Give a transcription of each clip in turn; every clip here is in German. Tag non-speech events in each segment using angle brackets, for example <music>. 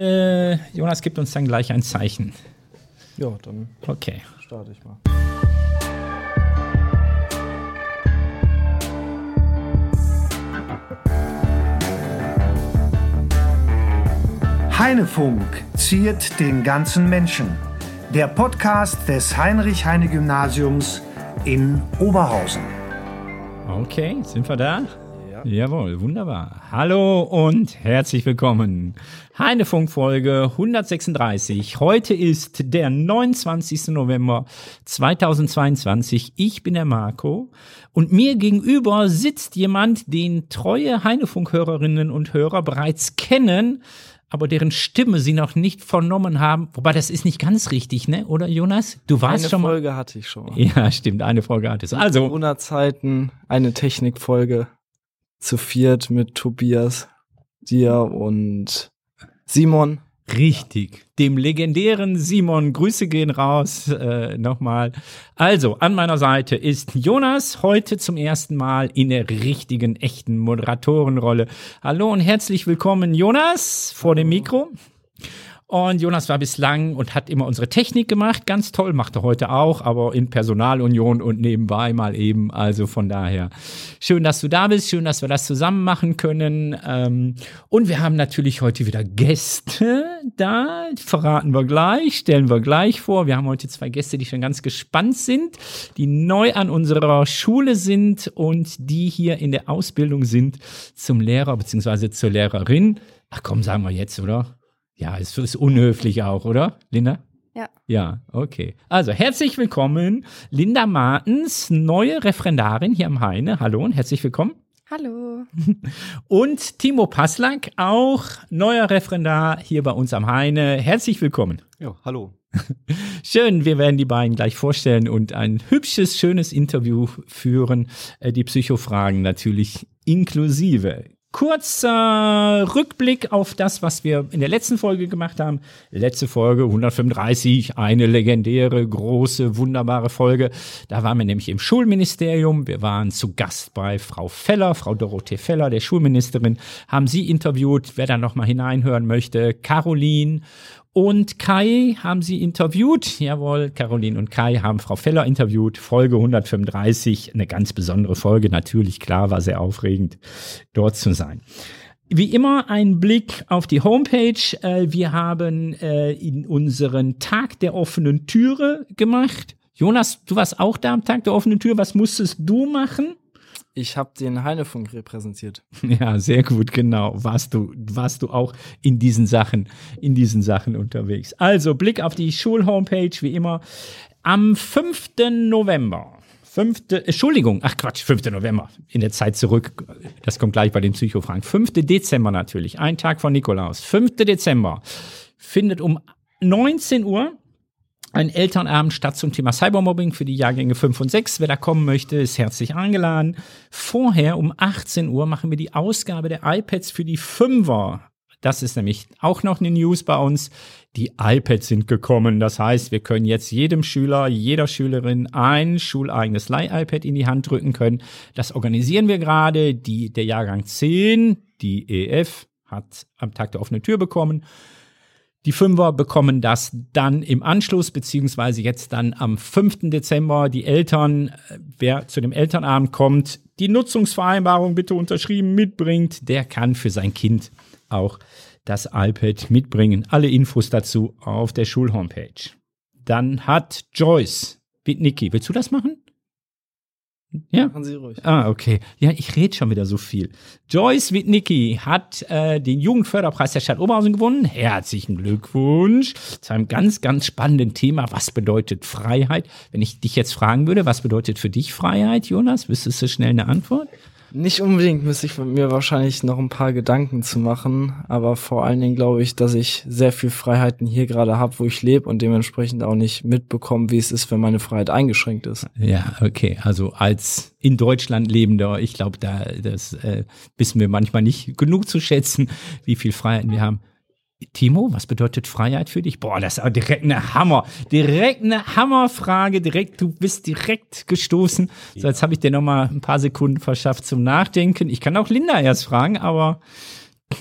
Äh, Jonas gibt uns dann gleich ein Zeichen. Ja, dann Okay. starte ich mal. Heinefunk ziert den ganzen Menschen. Der Podcast des Heinrich-Heine-Gymnasiums in Oberhausen. Okay, sind wir da? Ja. Jawohl, wunderbar. Hallo und herzlich willkommen. Heinefunk-Folge 136. Heute ist der 29. November 2022. Ich bin der Marco und mir gegenüber sitzt jemand, den treue Heinefunk-Hörerinnen und Hörer bereits kennen, aber deren Stimme sie noch nicht vernommen haben. Wobei das ist nicht ganz richtig, ne? Oder Jonas? Du warst Eine schon mal. Folge hatte ich schon. Ja, stimmt, eine Folge hattest. du. Also, Corona-Zeiten, eine Technikfolge zu viert mit Tobias, dir und Simon. Richtig, dem legendären Simon. Grüße gehen raus äh, nochmal. Also, an meiner Seite ist Jonas heute zum ersten Mal in der richtigen, echten Moderatorenrolle. Hallo und herzlich willkommen, Jonas, vor dem Mikro. Und Jonas war bislang und hat immer unsere Technik gemacht. Ganz toll, macht er heute auch, aber in Personalunion und nebenbei mal eben. Also von daher schön, dass du da bist. Schön, dass wir das zusammen machen können. Ähm, und wir haben natürlich heute wieder Gäste da. Verraten wir gleich, stellen wir gleich vor. Wir haben heute zwei Gäste, die schon ganz gespannt sind, die neu an unserer Schule sind und die hier in der Ausbildung sind zum Lehrer bzw. zur Lehrerin. Ach komm, sagen wir jetzt, oder? Ja, es ist unhöflich auch, oder, Linda? Ja. Ja, okay. Also herzlich willkommen, Linda Martens, neue Referendarin hier am Heine. Hallo und herzlich willkommen. Hallo. <laughs> Und Timo Passlack, auch neuer Referendar hier bei uns am Heine. Herzlich willkommen. Ja, hallo. <laughs> Schön, wir werden die beiden gleich vorstellen und ein hübsches, schönes Interview führen. Äh, Die Psychofragen natürlich inklusive. Kurzer Rückblick auf das, was wir in der letzten Folge gemacht haben. Letzte Folge 135, eine legendäre, große, wunderbare Folge. Da waren wir nämlich im Schulministerium. Wir waren zu Gast bei Frau Feller, Frau Dorothee Feller, der Schulministerin, haben sie interviewt. Wer da nochmal hineinhören möchte, Caroline und Kai haben sie interviewt. Jawohl, Caroline und Kai haben Frau Feller interviewt. Folge 135, eine ganz besondere Folge. Natürlich, klar, war sehr aufregend, dort zu sein. Wie immer ein Blick auf die Homepage. Äh, Wir haben äh, in unseren Tag der offenen Türe gemacht. Jonas, du warst auch da am Tag der offenen Tür. Was musstest du machen? Ich habe den Heinefunk repräsentiert. <laughs> Ja, sehr gut, genau. Warst du, warst du auch in diesen Sachen, in diesen Sachen unterwegs. Also Blick auf die Schulhomepage, wie immer. Am 5. November. 5. Entschuldigung, ach Quatsch, 5. November. In der Zeit zurück. Das kommt gleich bei den Psychofragen. 5. Dezember natürlich. Ein Tag von Nikolaus. 5. Dezember findet um 19 Uhr ein Elternabend statt zum Thema Cybermobbing für die Jahrgänge 5 und 6. Wer da kommen möchte, ist herzlich eingeladen. Vorher um 18 Uhr machen wir die Ausgabe der iPads für die Fünfer. Das ist nämlich auch noch eine News bei uns. Die iPads sind gekommen. Das heißt, wir können jetzt jedem Schüler, jeder Schülerin ein schuleigenes Leih-iPad in die Hand drücken können. Das organisieren wir gerade. Die, der Jahrgang 10, die EF, hat am Tag der offenen Tür bekommen. Die Fünfer bekommen das dann im Anschluss, beziehungsweise jetzt dann am 5. Dezember. Die Eltern, äh, wer zu dem Elternabend kommt, die Nutzungsvereinbarung bitte unterschrieben mitbringt, der kann für sein Kind auch das iPad mitbringen. Alle Infos dazu auf der Schulhomepage. Dann hat Joyce Niki, willst du das machen? Ja? Machen Sie ruhig. Ah, okay. Ja, ich rede schon wieder so viel. Joyce Witnicki hat äh, den Jugendförderpreis der Stadt Oberhausen gewonnen. Herzlichen Glückwunsch zu einem ganz, ganz spannenden Thema. Was bedeutet Freiheit? Wenn ich dich jetzt fragen würde, was bedeutet für dich Freiheit, Jonas? Wüsstest du schnell eine Antwort? Nicht unbedingt müsste ich mir wahrscheinlich noch ein paar Gedanken zu machen, aber vor allen Dingen glaube ich, dass ich sehr viel Freiheiten hier gerade habe, wo ich lebe und dementsprechend auch nicht mitbekomme, wie es ist, wenn meine Freiheit eingeschränkt ist. Ja, okay. Also als in Deutschland lebender, ich glaube, da das äh, wissen wir manchmal nicht genug zu schätzen, wie viel Freiheiten wir haben. Timo, was bedeutet Freiheit für dich? Boah, das ist aber direkt eine Hammer, direkt eine Hammerfrage, direkt, du bist direkt gestoßen. So, jetzt habe ich dir noch mal ein paar Sekunden verschafft zum Nachdenken. Ich kann auch Linda erst fragen, aber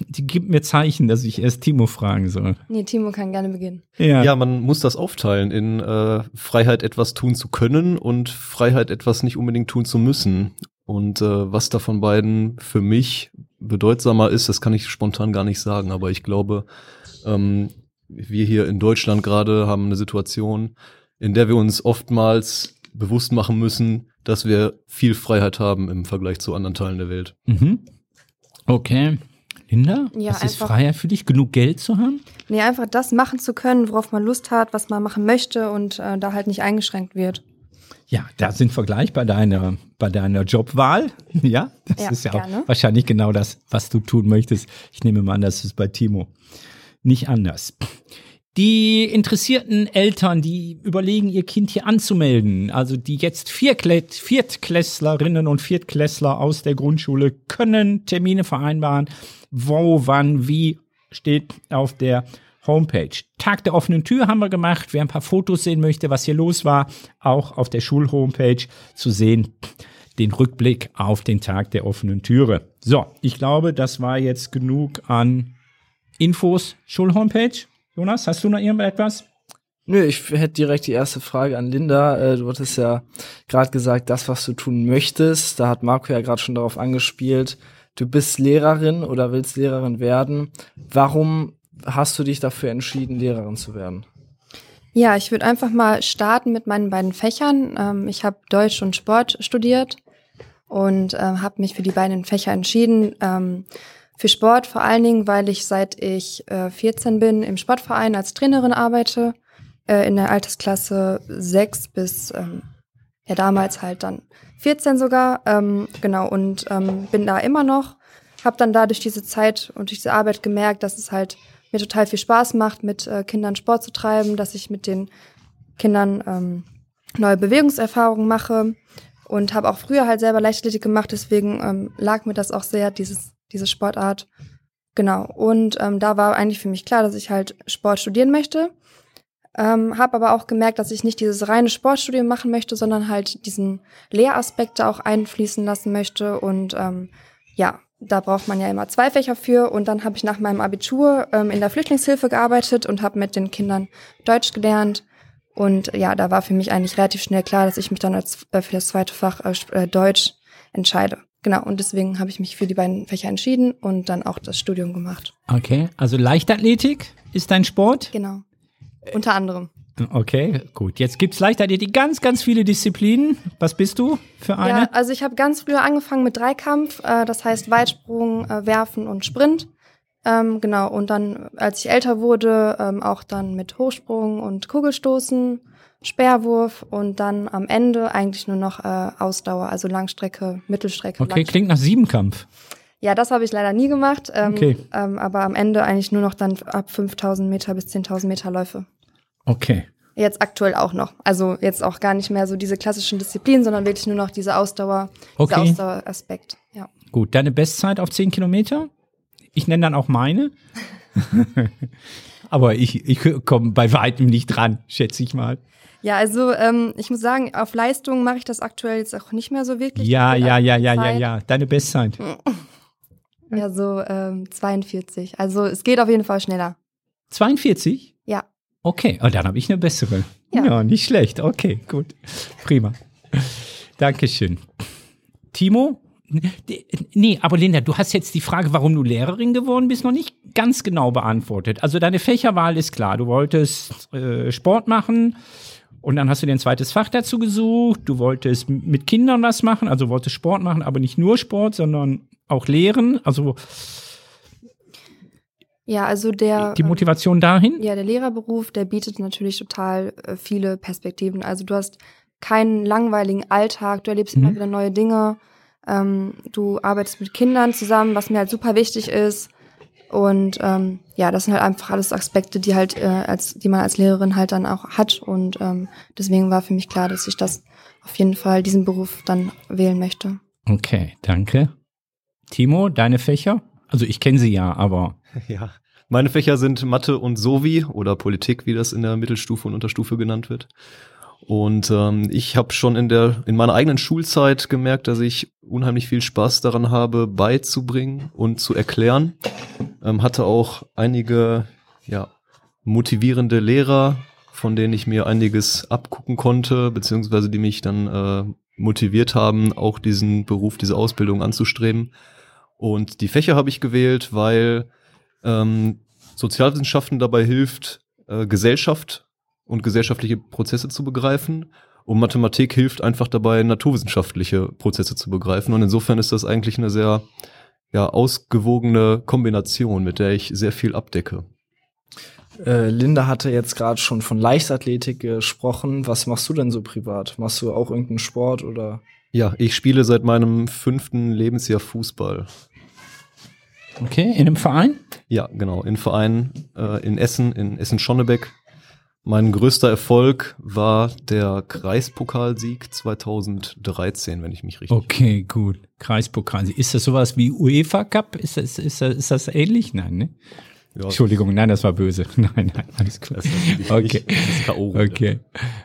die gibt mir Zeichen, dass ich erst Timo fragen soll. Nee, Timo kann gerne beginnen. Ja, ja man muss das aufteilen in äh, Freiheit, etwas tun zu können und Freiheit, etwas nicht unbedingt tun zu müssen. Und äh, was da von beiden für mich bedeutsamer ist, das kann ich spontan gar nicht sagen. Aber ich glaube, ähm, wir hier in Deutschland gerade haben eine Situation, in der wir uns oftmals bewusst machen müssen, dass wir viel Freiheit haben im Vergleich zu anderen Teilen der Welt. Mhm. Okay. Linda, Ja, was ist Freiheit für dich? Genug Geld zu haben? Nee, einfach das machen zu können, worauf man Lust hat, was man machen möchte und äh, da halt nicht eingeschränkt wird. Ja, da sind wir gleich bei deiner, bei deiner Jobwahl. <laughs> Ja, das Ja, ist ja gerne. auch wahrscheinlich genau das, was du tun möchtest. Ich nehme mal an, das ist bei Timo nicht anders. Die interessierten Eltern, die überlegen, ihr Kind hier anzumelden, also die jetzt Viertklässlerinnen und Viertklässler aus der Grundschule können Termine vereinbaren. Wo, wann, wie steht auf der Homepage. Tag der offenen Tür haben wir gemacht. Wer ein paar Fotos sehen möchte, was hier los war, auch auf der Schulhomepage zu sehen. Den Rückblick auf den Tag der offenen Türe. So, ich glaube, das war jetzt genug an Infos, Schulhomepage. Jonas, hast du noch irgendetwas? Nö, ich hätte direkt die erste Frage an Linda. Äh, Du hattest ja gerade gesagt, das, was du tun möchtest. Da hat Marco ja gerade schon darauf angespielt. Du bist Lehrerin oder willst Lehrerin werden. Warum hast du dich dafür entschieden, Lehrerin zu werden? Ja, ich würde einfach mal starten mit meinen beiden Fächern. Ähm, ich habe Deutsch und Sport studiert und ähm, habe mich für die beiden Fächer entschieden. Ähm, für Sport vor allen Dingen, weil ich seit ich äh, 14 bin im Sportverein als Trainerin arbeite, äh, in der Altersklasse 6 bis, ähm, ja damals halt dann 14 sogar, ähm, genau, und ähm, bin da immer noch. Habe dann da durch diese Zeit und diese Arbeit gemerkt, dass es halt mir total viel Spaß macht, mit äh, Kindern Sport zu treiben, dass ich mit den Kindern ähm, neue Bewegungserfahrungen mache und habe auch früher halt selber Leichtathletik gemacht, deswegen ähm, lag mir das auch sehr, dieses, diese Sportart. Genau. Und ähm, da war eigentlich für mich klar, dass ich halt Sport studieren möchte. Ähm, habe aber auch gemerkt, dass ich nicht dieses reine Sportstudium machen möchte, sondern halt diesen Lehraspekt da auch einfließen lassen möchte. Und ähm, ja, da braucht man ja immer zwei Fächer für. Und dann habe ich nach meinem Abitur ähm, in der Flüchtlingshilfe gearbeitet und habe mit den Kindern Deutsch gelernt. Und ja, da war für mich eigentlich relativ schnell klar, dass ich mich dann als, äh, für das zweite Fach äh, äh, Deutsch entscheide. Genau, und deswegen habe ich mich für die beiden Fächer entschieden und dann auch das Studium gemacht. Okay, also Leichtathletik ist dein Sport? Genau. Unter anderem. Okay, gut. Jetzt gibt's Leichtathletik ganz, ganz viele Disziplinen. Was bist du für Ja, eine? also ich habe ganz früher angefangen mit Dreikampf, äh, das heißt Weitsprung, äh, Werfen und Sprint. Ähm, genau, und dann, als ich älter wurde, ähm, auch dann mit Hochsprung und Kugelstoßen, Speerwurf und dann am Ende eigentlich nur noch äh, Ausdauer, also Langstrecke, Mittelstrecke. Okay, Langstrecke. klingt nach Siebenkampf. Ja, das habe ich leider nie gemacht, ähm, Okay. ähm, aber am Ende eigentlich nur noch dann ab 5000 Meter bis 10.000 Meter Läufe. Okay. Jetzt aktuell auch noch. Also jetzt auch gar nicht mehr so diese klassischen Disziplinen, sondern wirklich nur noch diese Ausdauer, Okay. dieser Ausdaueraspekt. Ja. Gut, deine Bestzeit auf 10 Kilometer? Ich nenne dann auch meine. <laughs> Aber ich, ich komme bei weitem nicht dran, schätze ich mal. Ja, also ähm, ich muss sagen, auf Leistung mache ich das aktuell jetzt auch nicht mehr so wirklich. Ja, ja, ja, ja, ja, ja. Deine Bestzeit. <laughs> Ja, so ähm, 42. Also es geht auf jeden Fall schneller. 42? Okay, oh, dann habe ich eine bessere. Ja. Ja. nicht schlecht. Okay, gut. Prima. Dankeschön. Timo? Nee, aber Linda, du hast jetzt die Frage, warum du Lehrerin geworden bist, noch nicht ganz genau beantwortet. Also deine Fächerwahl ist klar. Du wolltest äh, Sport machen und dann hast du dir ein zweites Fach dazu gesucht. Du wolltest mit Kindern was machen, also wolltest Sport machen, aber nicht nur Sport, sondern auch lehren. Also Ja, also der die Motivation dahin? Ja, der Lehrerberuf, der bietet natürlich total äh, viele Perspektiven. Also du hast keinen langweiligen Alltag, du erlebst Mhm. immer wieder neue Dinge. Ähm, du arbeitest mit Kindern zusammen, was mir halt super wichtig ist. Und ähm, ja, das sind halt einfach alles Aspekte, die halt äh, als, die man als Lehrerin halt dann auch hat. Und ähm, deswegen war für mich klar, dass ich das auf jeden Fall diesen Beruf dann wählen möchte. Okay, danke. Timo, deine Fächer? Also ich kenne sie ja, aber <laughs> Ja. Meine Fächer sind Mathe und Sovi oder Politik, wie das in der Mittelstufe und Unterstufe genannt wird. Und ähm, ich habe schon in der in meiner eigenen Schulzeit gemerkt, dass ich unheimlich viel Spaß daran habe, beizubringen und zu erklären. Ähm, hatte auch einige ja, motivierende Lehrer, von denen ich mir einiges abgucken konnte, beziehungsweise die mich dann äh, motiviert haben, auch diesen Beruf, diese Ausbildung anzustreben. Und die Fächer habe ich gewählt, weil ähm, Sozialwissenschaften dabei hilft, äh, Gesellschaft und gesellschaftliche Prozesse zu begreifen. Und Mathematik hilft einfach dabei, naturwissenschaftliche Prozesse zu begreifen. Und insofern ist das eigentlich eine sehr ja, ausgewogene Kombination, mit der ich sehr viel abdecke. Äh, Linda hatte jetzt gerade schon von Leichtathletik gesprochen. Was machst du denn so privat? Machst du auch irgendeinen Sport oder? Ja, ich spiele seit meinem fünften Lebensjahr Fußball. Okay, in einem Verein? Ja, genau, in Verein äh, in Essen, in Essen-Schonnebeck. Mein größter Erfolg war der Kreispokalsieg 2013, wenn ich mich richtig Okay, gut. Kreispokalsieg. Ist das sowas wie UEFA Cup? Ist das, ist das, ist das ähnlich? Nein, ne? Ja, Entschuldigung, nein, das war böse. <laughs> Nein, nein, alles gut. Das ist natürlich Okay. Okay,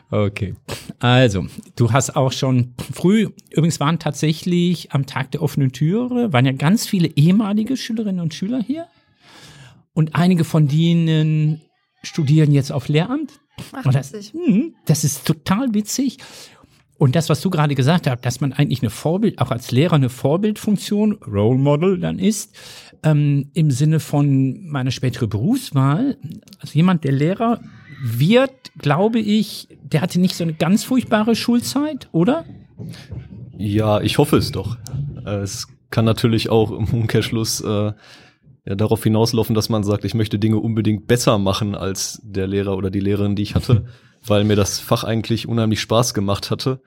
okay. Also, du hast auch schon früh, übrigens waren tatsächlich am Tag der offenen Türe, waren ja ganz viele ehemalige Schülerinnen und Schüler hier. Und einige von denen studieren jetzt auf Lehramt. Ach, das, witzig. Mhm, das ist total witzig. Und das, was du gerade gesagt hast, dass man eigentlich eine Vorbild, auch als Lehrer eine Vorbildfunktion, Role Model dann ist, ähm, im Sinne von meiner späteren Berufswahl. Also jemand, der Lehrer wird, glaube ich, der hatte nicht so eine ganz furchtbare Schulzeit, oder? Ja, ich hoffe es doch. Äh, Es kann natürlich auch im Umkehrschluss äh, ja, darauf hinauslaufen, dass man sagt, ich möchte Dinge unbedingt besser machen als der Lehrer oder die Lehrerin, die ich hatte, <laughs> weil mir das Fach eigentlich unheimlich Spaß gemacht hatte,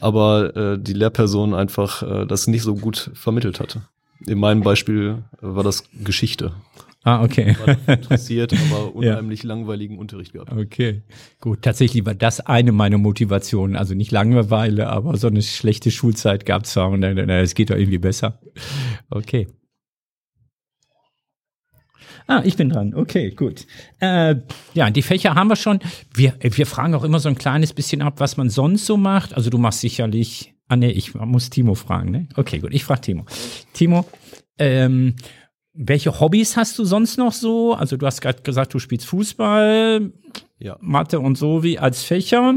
aber äh, die Lehrperson einfach äh, das nicht so gut vermittelt hatte. In meinem Beispiel war das Geschichte. Ah, okay. War interessiert, <laughs> aber unheimlich langweiligen Unterricht gehabt. Okay, gut. Tatsächlich war das eine meiner Motivationen. Also nicht Langeweile, aber so eine schlechte Schulzeit gab es zwar und dann, na, es geht doch irgendwie besser. Okay. Ah, ich bin dran. Okay, gut. Äh, ja, die Fächer haben wir schon. Wir, wir fragen auch immer so ein kleines bisschen ab, was man sonst so macht. Also du machst sicherlich. Ah nee, ich muss Timo fragen, ne? Okay, gut. Ich frage Timo. Timo, ähm, welche Hobbys hast du sonst noch so? Also du hast gerade gesagt, du spielst Fußball, Ja, Mathe und so wie als Fächer.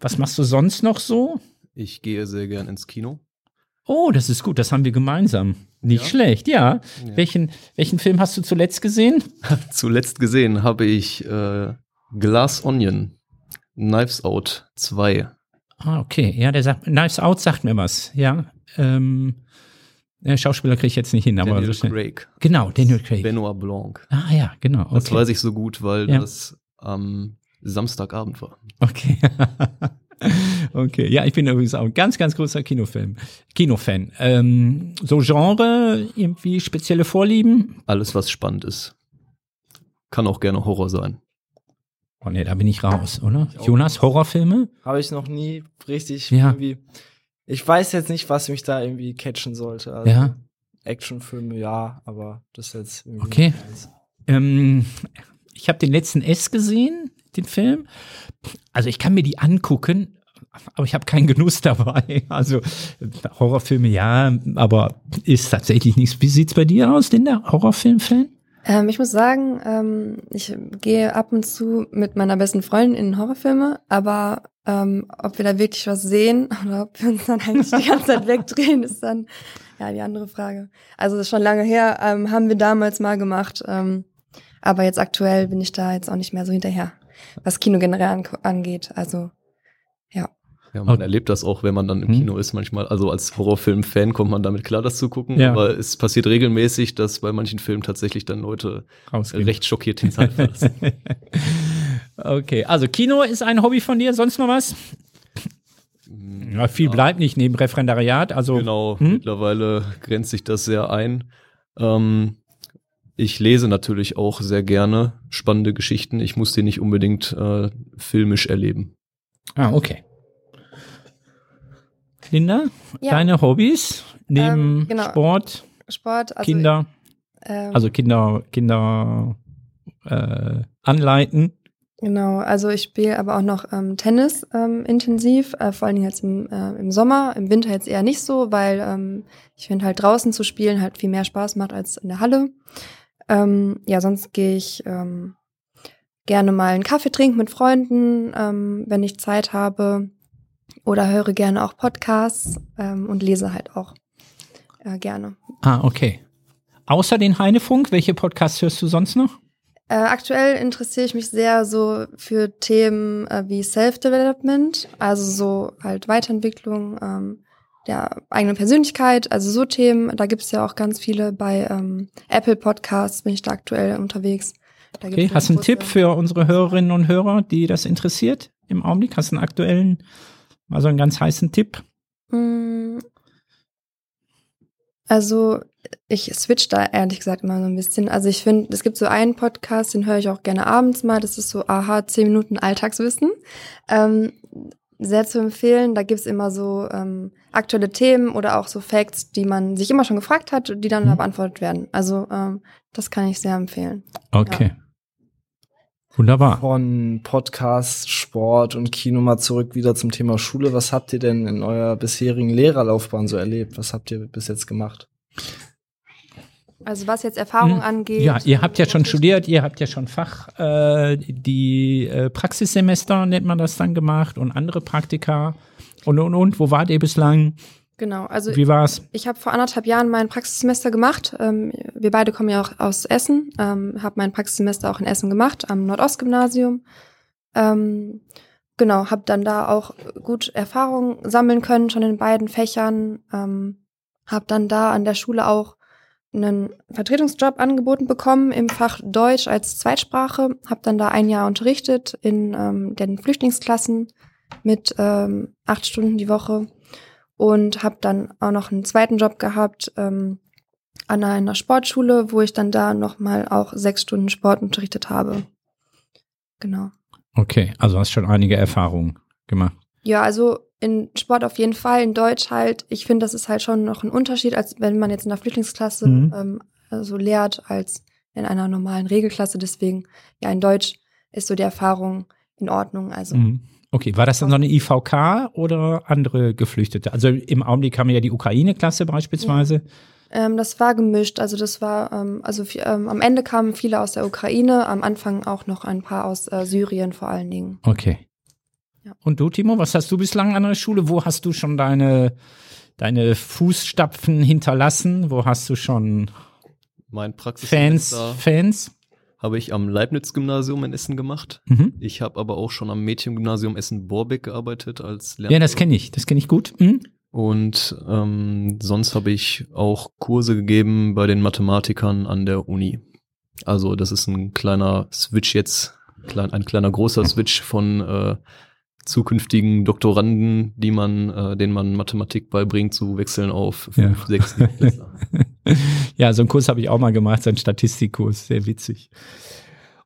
Was machst du sonst noch so? ich gehe sehr gern ins Kino. Oh, das ist gut, das haben wir gemeinsam. Nicht Ja? schlecht, ja. Ja. Welchen, welchen Film hast du zuletzt gesehen? <laughs> Zuletzt gesehen habe ich äh, Glass Onion, Knives Out 2. Ah, okay. Ja, der sagt, Knives Out sagt mir was, ja. Ähm, der Schauspieler kriege ich jetzt nicht hin, aber Daniel so schnell. Craig. Genau, Daniel Craig. Benoit Blanc. ah ja, genau. Okay. Das weiß ich so gut, weil Ja. das am Samstagabend war. Okay. <laughs> okay. Ja, ich bin übrigens auch ein ganz, ganz großer Kinofilm, Kinofan. Ähm, so Genre, irgendwie spezielle Vorlieben? Alles, was spannend ist. Kann auch gerne Horror sein. Oh nee, da bin ich raus, oder? Ich Jonas, Horrorfilme? Habe ich noch nie richtig Ja. irgendwie. Ich weiß jetzt nicht, was mich da irgendwie catchen sollte. Also Ja. Actionfilme, ja, aber das ist jetzt irgendwie Okay. Ähm, ich habe den letzten S gesehen, den Film. Also ich kann mir die angucken, aber ich habe keinen Genuss <laughs> dabei. Also Horrorfilme ja, aber ist tatsächlich nichts. Wie sieht's bei dir aus, Linda? Horrorfilm-Fan? Ähm, ich muss sagen, ähm, ich gehe ab und zu mit meiner besten Freundin in Horrorfilme, aber ähm, ob wir da wirklich was sehen <laughs> oder ob wir uns dann eigentlich die ganze Zeit wegdrehen, ist dann ja die andere Frage. Also das ist schon lange her, ähm, haben wir damals mal gemacht, ähm, aber jetzt aktuell bin ich da jetzt auch nicht mehr so hinterher, was Kino generell an angeht. Also Ja, man Okay. erlebt das auch, wenn man dann im Hm. Kino ist manchmal. Also als Horrorfilm-Fan kommt man damit klar, das zu gucken. Ja. Aber es passiert regelmäßig, dass bei manchen Filmen tatsächlich dann Leute Rausgehen. recht schockiert den Saal verlassen. <laughs> okay, also Kino ist ein Hobby von dir, sonst noch was? Ja, viel bleibt nicht neben Referendariat, also Genau, Hm? mittlerweile grenzt sich das sehr ein. Ähm, ich lese natürlich auch sehr gerne spannende Geschichten. Ich muss die nicht unbedingt äh, filmisch erleben. Ah, okay. Linda, Ja. deine Hobbys neben Ähm, genau. Sport, Sport, also Kinder, ähm, also Kinder, Kinder äh, anleiten. Genau, also ich spiele aber auch noch ähm, Tennis ähm, intensiv, äh, vor allen Dingen jetzt im, äh, im Sommer, im Winter jetzt eher nicht so, weil ähm, ich finde halt draußen zu spielen halt viel mehr Spaß macht als in der Halle. Ähm, ja, sonst gehe ich ähm, gerne mal einen Kaffee trinken mit Freunden, ähm, wenn ich Zeit habe. Oder höre gerne auch Podcasts ähm, und lese halt auch äh, gerne. Ah, okay. Außer den Heinefunk, welche Podcasts hörst du sonst noch? Äh, aktuell interessiere ich mich sehr so für Themen äh, wie Self-Development, also so halt Weiterentwicklung ähm, der eigenen Persönlichkeit, also so Themen. Da gibt es ja auch ganz viele bei ähm, Apple Podcasts, bin ich da aktuell unterwegs. Da Okay, hast du einen Tipp für unsere Hörerinnen und Hörer, die das interessiert im Augenblick? Hast du einen aktuellen, mal so einen ganz heißen Tipp? Mm, Also ich switch da ehrlich gesagt immer so ein bisschen. Also ich finde, es gibt so einen Podcast, den höre ich auch gerne abends mal. Das ist so Aha, 10 Minuten Alltagswissen. Ähm, sehr zu empfehlen. Da gibt's immer so ähm, aktuelle Themen oder auch so Facts, die man sich immer schon gefragt hat, die dann Mhm. beantwortet werden. Also ähm, das kann ich sehr empfehlen. Okay. Wunderbar. Von Podcast, Sport und Kino mal zurück wieder zum Thema Schule. Was habt ihr denn in eurer bisherigen Lehrerlaufbahn so erlebt? Was habt ihr bis jetzt gemacht? Also was jetzt Erfahrung Hm. angeht. Ja, ihr habt ja schon muss ich- studiert, ihr habt ja schon Fach, äh, die äh, Praxissemester nennt man das dann gemacht und andere Praktika und und und. Wo wart ihr bislang? Genau, also Wie war's? Ich habe vor anderthalb Jahren mein Praxissemester gemacht. Ähm, wir beide kommen ja auch aus Essen. Ähm, habe mein Praxissemester auch in Essen gemacht, am Nordostgymnasium. Ähm, genau, habe dann da auch gut Erfahrung sammeln können, schon in beiden Fächern. Ähm, habe dann da an der Schule auch einen Vertretungsjob angeboten bekommen im Fach Deutsch als Zweitsprache. Habe dann da ein Jahr unterrichtet in ähm, den Flüchtlingsklassen mit ähm, acht Stunden die Woche und habe dann auch noch einen zweiten Job gehabt ähm, an einer Sportschule, wo ich dann da nochmal auch sechs Stunden Sport unterrichtet habe. Genau. Okay, also hast schon einige Erfahrungen gemacht. Ja, also in Sport auf jeden Fall, in Deutsch halt. Ich finde, das ist halt schon noch ein Unterschied, als wenn man jetzt in der Flüchtlingsklasse Mhm. ähm, so lehrt, als in einer normalen Regelklasse. Deswegen, ja, in Deutsch ist so die Erfahrung in Ordnung. Also Mhm. Okay, war das dann so eine IVK oder andere Geflüchtete? Also im Augenblick haben wir ja die Ukraine-Klasse beispielsweise. Ähm, das war gemischt. Also das war, ähm, also ähm, am Ende kamen viele aus der Ukraine, am Anfang auch noch ein paar aus äh, Syrien vor allen Dingen. Okay. Ja. Und du, Timo, was hast du bislang an der Schule? Wo hast du schon deine, deine Fußstapfen hinterlassen? Wo hast du schon Mein Fans, Fans? Habe ich am Leibniz-Gymnasium in Essen gemacht. Mhm. Ich habe aber auch schon am Mädchengymnasium Essen-Borbeck gearbeitet als Lehrer. Ja, das kenne ich, das kenne ich gut. Mhm. Und ähm, sonst habe ich auch Kurse gegeben bei den Mathematikern an der Uni. Also das ist ein kleiner Switch jetzt, klein, ein kleiner großer Switch von äh, zukünftigen Doktoranden, die man, äh, denen man Mathematik beibringt, zu wechseln auf Ja. fünf, sechs, sieben Klässler. <laughs> Ja, so einen Kurs habe ich auch mal gemacht, so einen Statistikkurs, sehr witzig.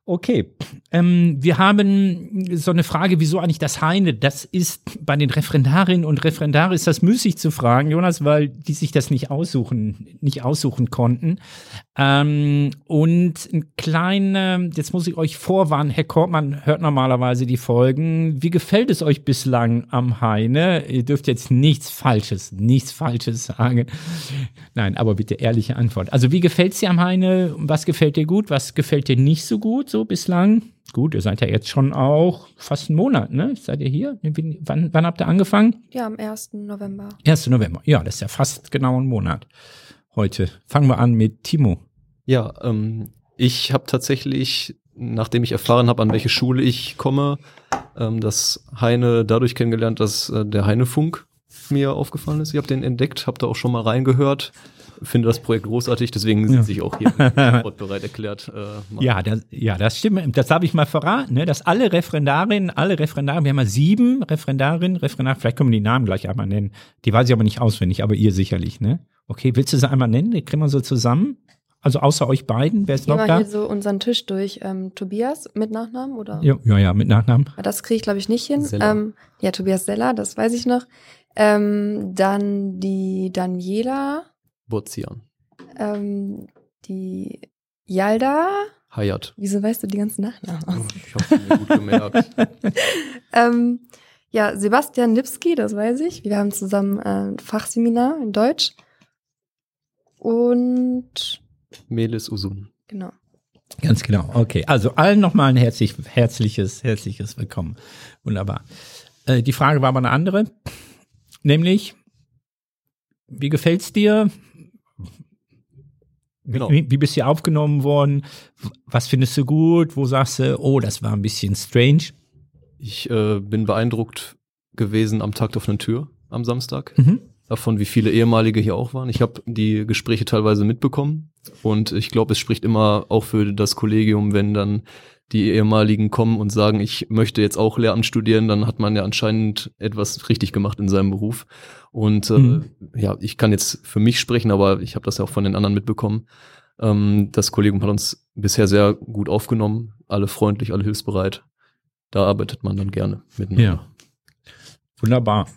Okay, ähm, wir haben so eine Frage, wieso eigentlich das Heine? Das ist bei den Referendarinnen und Referendaren ist das müßig zu fragen, Jonas, weil die sich das nicht aussuchen, nicht aussuchen konnten. Ähm, und ein kleiner, jetzt muss ich euch vorwarnen, Herr Kortmann hört normalerweise die Folgen. Wie gefällt es euch bislang am Heine? Ihr dürft jetzt nichts Falsches, nichts Falsches sagen. Nein, aber bitte ehrliche Antwort. Also wie gefällt es dir am Heine? Was gefällt dir gut? Was gefällt dir nicht so gut so bislang? Gut, ihr seid ja jetzt schon auch fast einen Monat, ne? Seid ihr hier? Wann, wann habt ihr angefangen? Ja, am 1. November. 1. November. Ja, das ist ja fast genau ein Monat heute. Fangen wir an mit Timo. Ja, ähm, ich habe tatsächlich, nachdem ich erfahren habe, an welche Schule ich komme, ähm, das Heine dadurch kennengelernt, dass äh, der Heinefunk mir aufgefallen ist. Ich habe den entdeckt, habe da auch schon mal reingehört, finde das Projekt großartig, deswegen Ja. sind sich auch hier <laughs> bereit erklärt. Äh, Ja, das, ja, das stimmt. Das habe ich mal verraten, ne? dass alle Referendarinnen, alle Referendarinnen, wir haben mal sieben Referendarinnen, Referendar, vielleicht können wir die Namen gleich einmal nennen. Die weiß ich aber nicht auswendig, aber ihr sicherlich, ne? Okay, willst du sie einmal nennen? Die kriegen wir so zusammen. Also außer euch beiden, wer ist noch wir da? hier so unseren Tisch durch. Ähm, Tobias mit Nachnamen oder? Ja, ja, ja, mit Nachnamen. Das kriege ich, glaube ich, nicht hin. Ähm, ja, Tobias Seller, das weiß ich noch. Ähm, dann die Daniela, Burzian. ähm, die Yalda, Hayat. Wieso weißt du die ganzen Nachnamen aus? Oh, ich habe mir gut gemerkt. <laughs> Ähm, ja, Sebastian Lipski, das weiß ich. Wir haben zusammen äh, ein Fachseminar in Deutsch. Und Melis Usun. genau. Ganz genau. Okay, also allen nochmal ein herzlich, herzliches, herzliches Willkommen. Wunderbar. Äh, die Frage war aber eine andere, nämlich, wie gefällt's dir? Genau. Wie, wie bist du hier aufgenommen worden? Was findest du gut? Wo sagst du, oh, das war ein bisschen strange? Ich äh, bin beeindruckt gewesen am Tag der offenen Tür am Samstag. Mhm. Davon, wie viele ehemalige hier auch waren. Ich habe die Gespräche teilweise mitbekommen und ich glaube, es spricht immer auch für das Kollegium, wenn dann die ehemaligen kommen und sagen, ich möchte jetzt auch Lehramt studieren, dann hat man ja anscheinend etwas richtig gemacht in seinem Beruf. Und äh, Mhm. ja, ich kann jetzt für mich sprechen, aber ich habe das ja auch von den anderen mitbekommen. Ähm, das Kollegium hat uns bisher sehr gut aufgenommen, alle freundlich, alle hilfsbereit. Da arbeitet man dann gerne miteinander. Ja. Wunderbar.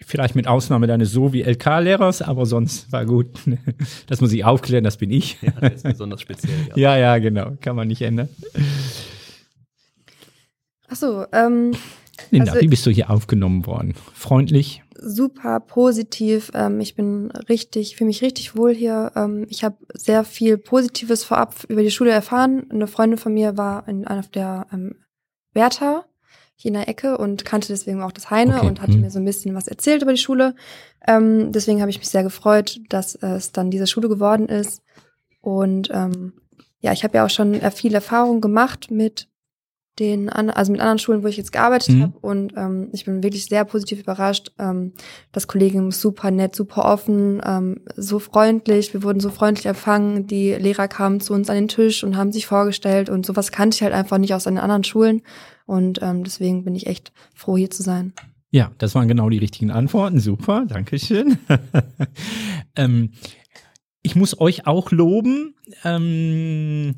Vielleicht mit Ausnahme deines so wie LK-Lehrers, aber sonst war gut. <laughs> Das muss ich aufklären, das bin ich. Ja, das ist besonders speziell. Ja. <laughs> Ja, ja, genau. Kann man nicht ändern. Ach so, ähm, Linda, Also- wie bist du hier aufgenommen worden? Freundlich? super positiv. Ähm, ich bin richtig, fühle mich richtig wohl hier. Ähm, ich habe sehr viel Positives vorab über die Schule erfahren. Eine Freundin von mir war in einer der ähm, Bertha hier in der Ecke und kannte deswegen auch das Heine Okay, und hatte hm. mir so ein bisschen was erzählt über die Schule. Ähm, deswegen habe ich mich sehr gefreut, dass es dann diese Schule geworden ist. Und ähm, ja, ich habe ja auch schon äh, viel Erfahrung gemacht mit den, an, also mit anderen Schulen, wo ich jetzt gearbeitet Mhm. habe. Und ähm, ich bin wirklich sehr positiv überrascht. Ähm, das Kollegium ist super nett, super offen, ähm, so freundlich. Wir wurden so freundlich empfangen. Die Lehrer kamen zu uns an den Tisch und haben sich vorgestellt. Und sowas kannte ich halt einfach nicht aus den anderen Schulen. Und ähm, deswegen bin ich echt froh, hier zu sein. Ja, das waren genau die richtigen Antworten. Super, Dankeschön. <laughs> ähm, ich muss euch auch loben. Ähm,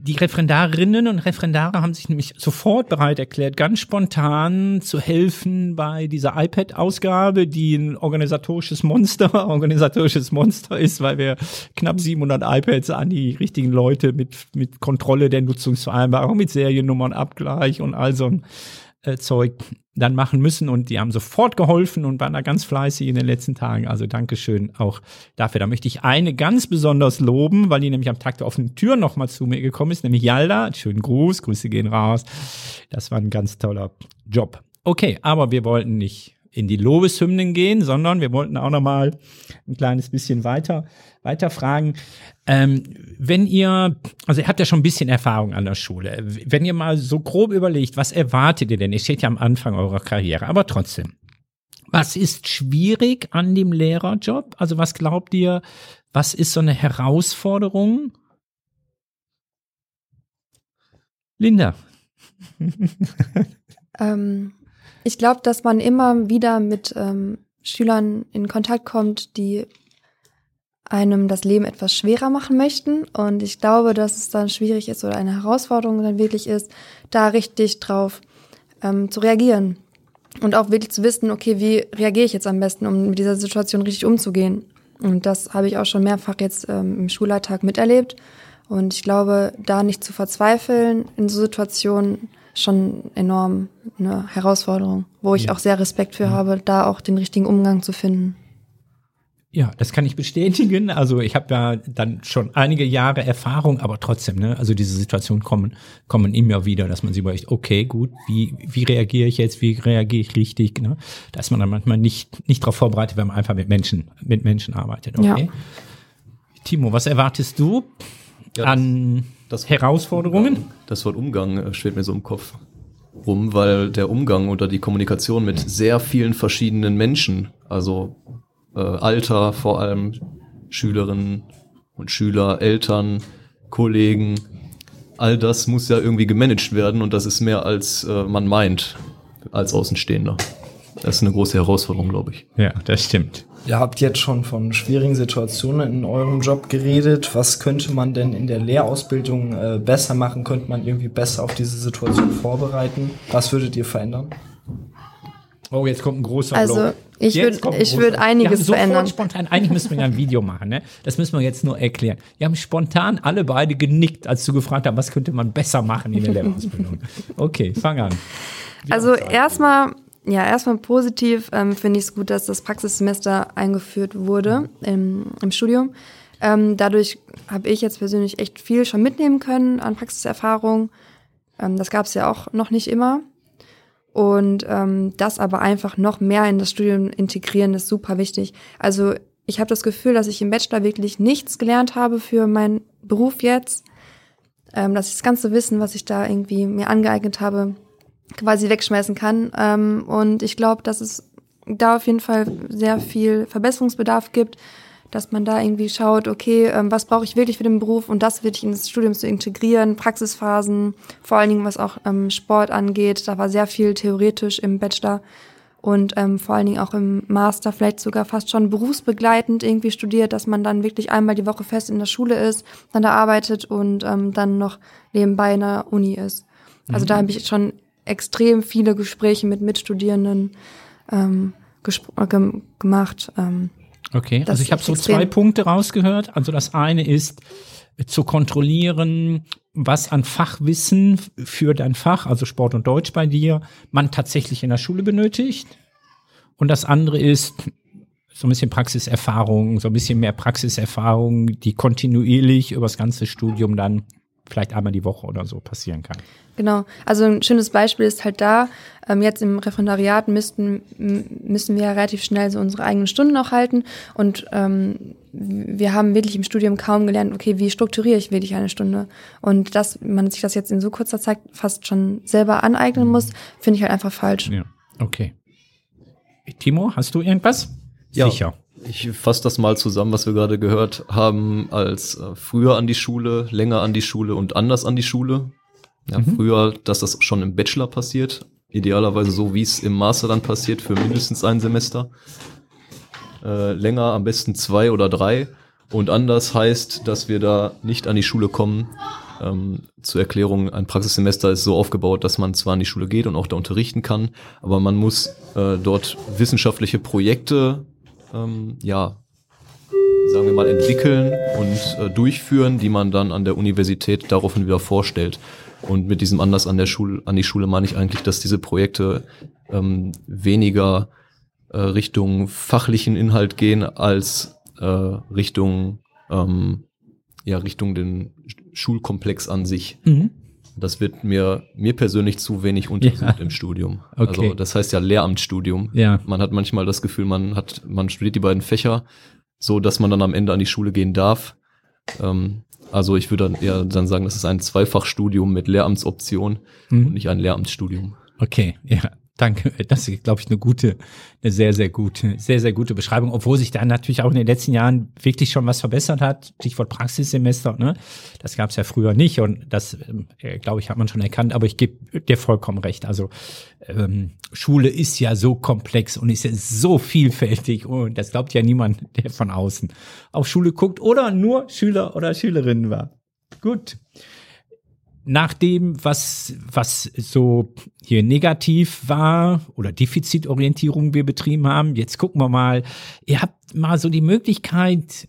die Referendarinnen und Referendare haben sich nämlich sofort bereit erklärt, ganz spontan zu helfen bei dieser iPad-Ausgabe, die ein organisatorisches Monster, <laughs> organisatorisches Monster ist, weil wir knapp 700 iPads an die richtigen Leute mit, mit Kontrolle der Nutzungsvereinbarung, mit Seriennummern, Abgleich und all so ein Zeug dann machen müssen und die haben sofort geholfen und waren da ganz fleißig in den letzten Tagen. Also Dankeschön auch dafür. Da möchte ich eine ganz besonders loben, weil die nämlich am Tag der offenen Tür nochmal zu mir gekommen ist, nämlich Yalda. Schönen Gruß, Grüße gehen raus. Das war ein ganz toller Job. Okay, aber wir wollten nicht in die Lobeshymnen gehen, sondern wir wollten auch nochmal ein kleines bisschen weiter, weiter fragen. Ähm, wenn ihr, also ihr habt ja schon ein bisschen Erfahrung an der Schule. Wenn ihr mal so grob überlegt, was erwartet ihr denn? Ihr steht ja am Anfang eurer Karriere, aber trotzdem. Was ist schwierig an dem Lehrerjob? Also was glaubt ihr, was ist so eine Herausforderung? Linda. <laughs> Ähm, ich glaube, dass man immer wieder mit ähm, Schülern in Kontakt kommt, die einem das Leben etwas schwerer machen möchten. Und ich glaube, dass es dann schwierig ist oder eine Herausforderung dann wirklich ist, da richtig drauf ähm, zu reagieren. Und auch wirklich zu wissen, okay, wie reagiere ich jetzt am besten, um mit dieser Situation richtig umzugehen. Und das habe ich auch schon mehrfach jetzt ähm, im Schulalltag miterlebt. Und ich glaube, da nicht zu verzweifeln in so Situationen schon enorm eine Herausforderung, wo ich Ja. auch sehr Respekt für habe, da auch den richtigen Umgang zu finden. Ja, das kann ich bestätigen. Also ich habe ja dann schon einige Jahre Erfahrung, aber trotzdem, ne, also diese Situationen kommen, kommen immer wieder, dass man sich überlegt, okay, gut, wie, wie reagiere ich jetzt, wie reagiere ich richtig, ne? Da ist man dann manchmal nicht, nicht darauf vorbereitet, wenn man einfach mit Menschen, mit Menschen arbeitet, okay? Ja. Timo, was erwartest du Ja, an das- Herausforderungen? Das Wort Umgang äh, schwebt mir so im Kopf rum, weil der Umgang oder die Kommunikation mit sehr vielen verschiedenen Menschen, also äh, Alter vor allem, Schülerinnen und Schüler, Eltern, Kollegen, all das muss ja irgendwie gemanagt werden und das ist mehr als äh, man meint als Außenstehender. Das ist eine große Herausforderung, glaube ich. Ja, das stimmt. Ihr habt jetzt schon von schwierigen Situationen in eurem Job geredet. Was könnte man denn in der Lehrausbildung äh, besser machen? Könnte man irgendwie besser auf diese Situation vorbereiten? Was würdet ihr verändern? Oh, jetzt kommt ein großer Also, Block. ich Jetzt würd- kommt ein ich würd einiges wir haben sofort verändern. spontan, eigentlich müssen wir ja ein Video machen, ne? Das müssen wir jetzt nur erklären. Wir haben spontan alle beide genickt, als du gefragt hast, was könnte man besser machen in der <laughs> Lehrerausbildung. Okay, fang an. Also erstmal, ja, erstmal positiv ähm, finde ich es gut, dass das Praxissemester eingeführt wurde im, im Studium. Ähm, dadurch habe ich jetzt persönlich echt viel schon mitnehmen können an Praxiserfahrung. Ähm, das gab es ja auch noch nicht immer. Und ähm, das aber einfach noch mehr in das Studium integrieren, ist super wichtig. Also ich habe das Gefühl, dass ich im Bachelor wirklich nichts gelernt habe für meinen Beruf jetzt. Ähm, dass ich das ganze Wissen, was ich da irgendwie mir angeeignet habe, quasi wegschmeißen kann. Ähm, und ich glaube, dass es da auf jeden Fall sehr viel Verbesserungsbedarf gibt, dass man da irgendwie schaut, okay, ähm, was brauche ich wirklich für den Beruf und das wirklich ins Studium zu integrieren, Praxisphasen, vor allen Dingen was auch ähm, Sport angeht. Da war sehr viel theoretisch im Bachelor und ähm, vor allen Dingen auch im Master vielleicht sogar fast schon berufsbegleitend irgendwie studiert, dass man dann wirklich einmal die Woche fest in der Schule ist, dann da arbeitet und ähm, dann noch nebenbei in der Uni ist. Also da habe ich schon extrem viele Gespräche mit Mitstudierenden ähm, äh, gem gemacht. Ähm, Okay, also ich habe so zwei Punkte rausgehört. Also das eine ist äh, zu kontrollieren, was an Fachwissen für dein Fach, also Sport und Deutsch bei dir, man tatsächlich in der Schule benötigt. Und das andere ist so ein bisschen Praxiserfahrung, so ein bisschen mehr Praxiserfahrung, die kontinuierlich über das ganze Studium dann vielleicht einmal die Woche oder so passieren kann. Genau. Also ein schönes Beispiel ist halt da, ähm, jetzt im Referendariat müssten, müssen wir ja relativ schnell so unsere eigenen Stunden auch halten. Und ähm, wir haben wirklich im Studium kaum gelernt, okay, wie strukturiere ich wirklich eine Stunde? Und dass man sich das jetzt in so kurzer Zeit fast schon selber aneignen muss, finde ich halt einfach falsch. Ja, okay. Timo, hast du irgendwas? Ja. Sicher. Ich fasse das mal zusammen, was wir gerade gehört haben, als äh, früher an die Schule, länger an die Schule und anders an die Schule. Ja, Früher, dass das schon im Bachelor passiert, idealerweise so, wie es im Master dann passiert, für mindestens ein Semester. Äh, länger, am besten zwei oder drei. Und anders heißt, dass wir da nicht an die Schule kommen. Ähm, zur Erklärung, ein Praxissemester ist so aufgebaut, dass man zwar an die Schule geht und auch da unterrichten kann, aber man muss äh, dort wissenschaftliche Projekte ähm, ja, sagen wir mal, entwickeln und äh, durchführen, die man dann an der Universität daraufhin wieder vorstellt. Und mit diesem Anlass an der Schule, an die Schule meine ich eigentlich, dass diese Projekte ähm, weniger äh, Richtung fachlichen Inhalt gehen als äh, Richtung ähm, ja Richtung den Schulkomplex an sich. Mhm. Das wird mir mir persönlich zu wenig untersucht Ja. im Studium. Okay. Also das heißt ja Lehramtsstudium. Ja. Man hat manchmal das Gefühl, man hat, man studiert die beiden Fächer, so dass man dann am Ende an die Schule gehen darf. Ähm, also ich würde dann eher dann sagen, das ist ein Zweifachstudium mit Lehramtsoption Mhm. und nicht ein Lehramtsstudium. Okay, ja, danke. Das ist, glaube ich, eine gute, eine sehr, sehr gute, sehr, sehr gute Beschreibung, obwohl sich da natürlich auch in den letzten Jahren wirklich schon was verbessert hat. Stichwort Praxissemester, ne? Das gab es ja früher nicht und das, ähm, äh, glaube ich, hat man schon erkannt, aber ich gebe dir vollkommen recht. Also ähm, Schule ist ja so komplex und ist ja so vielfältig und das glaubt ja niemand, der von außen auf Schule guckt oder nur Schüler oder Schülerinnen war. Gut nach dem, was, was so hier negativ war oder Defizitorientierung wir betrieben haben, jetzt gucken wir mal, ihr habt mal so die Möglichkeit,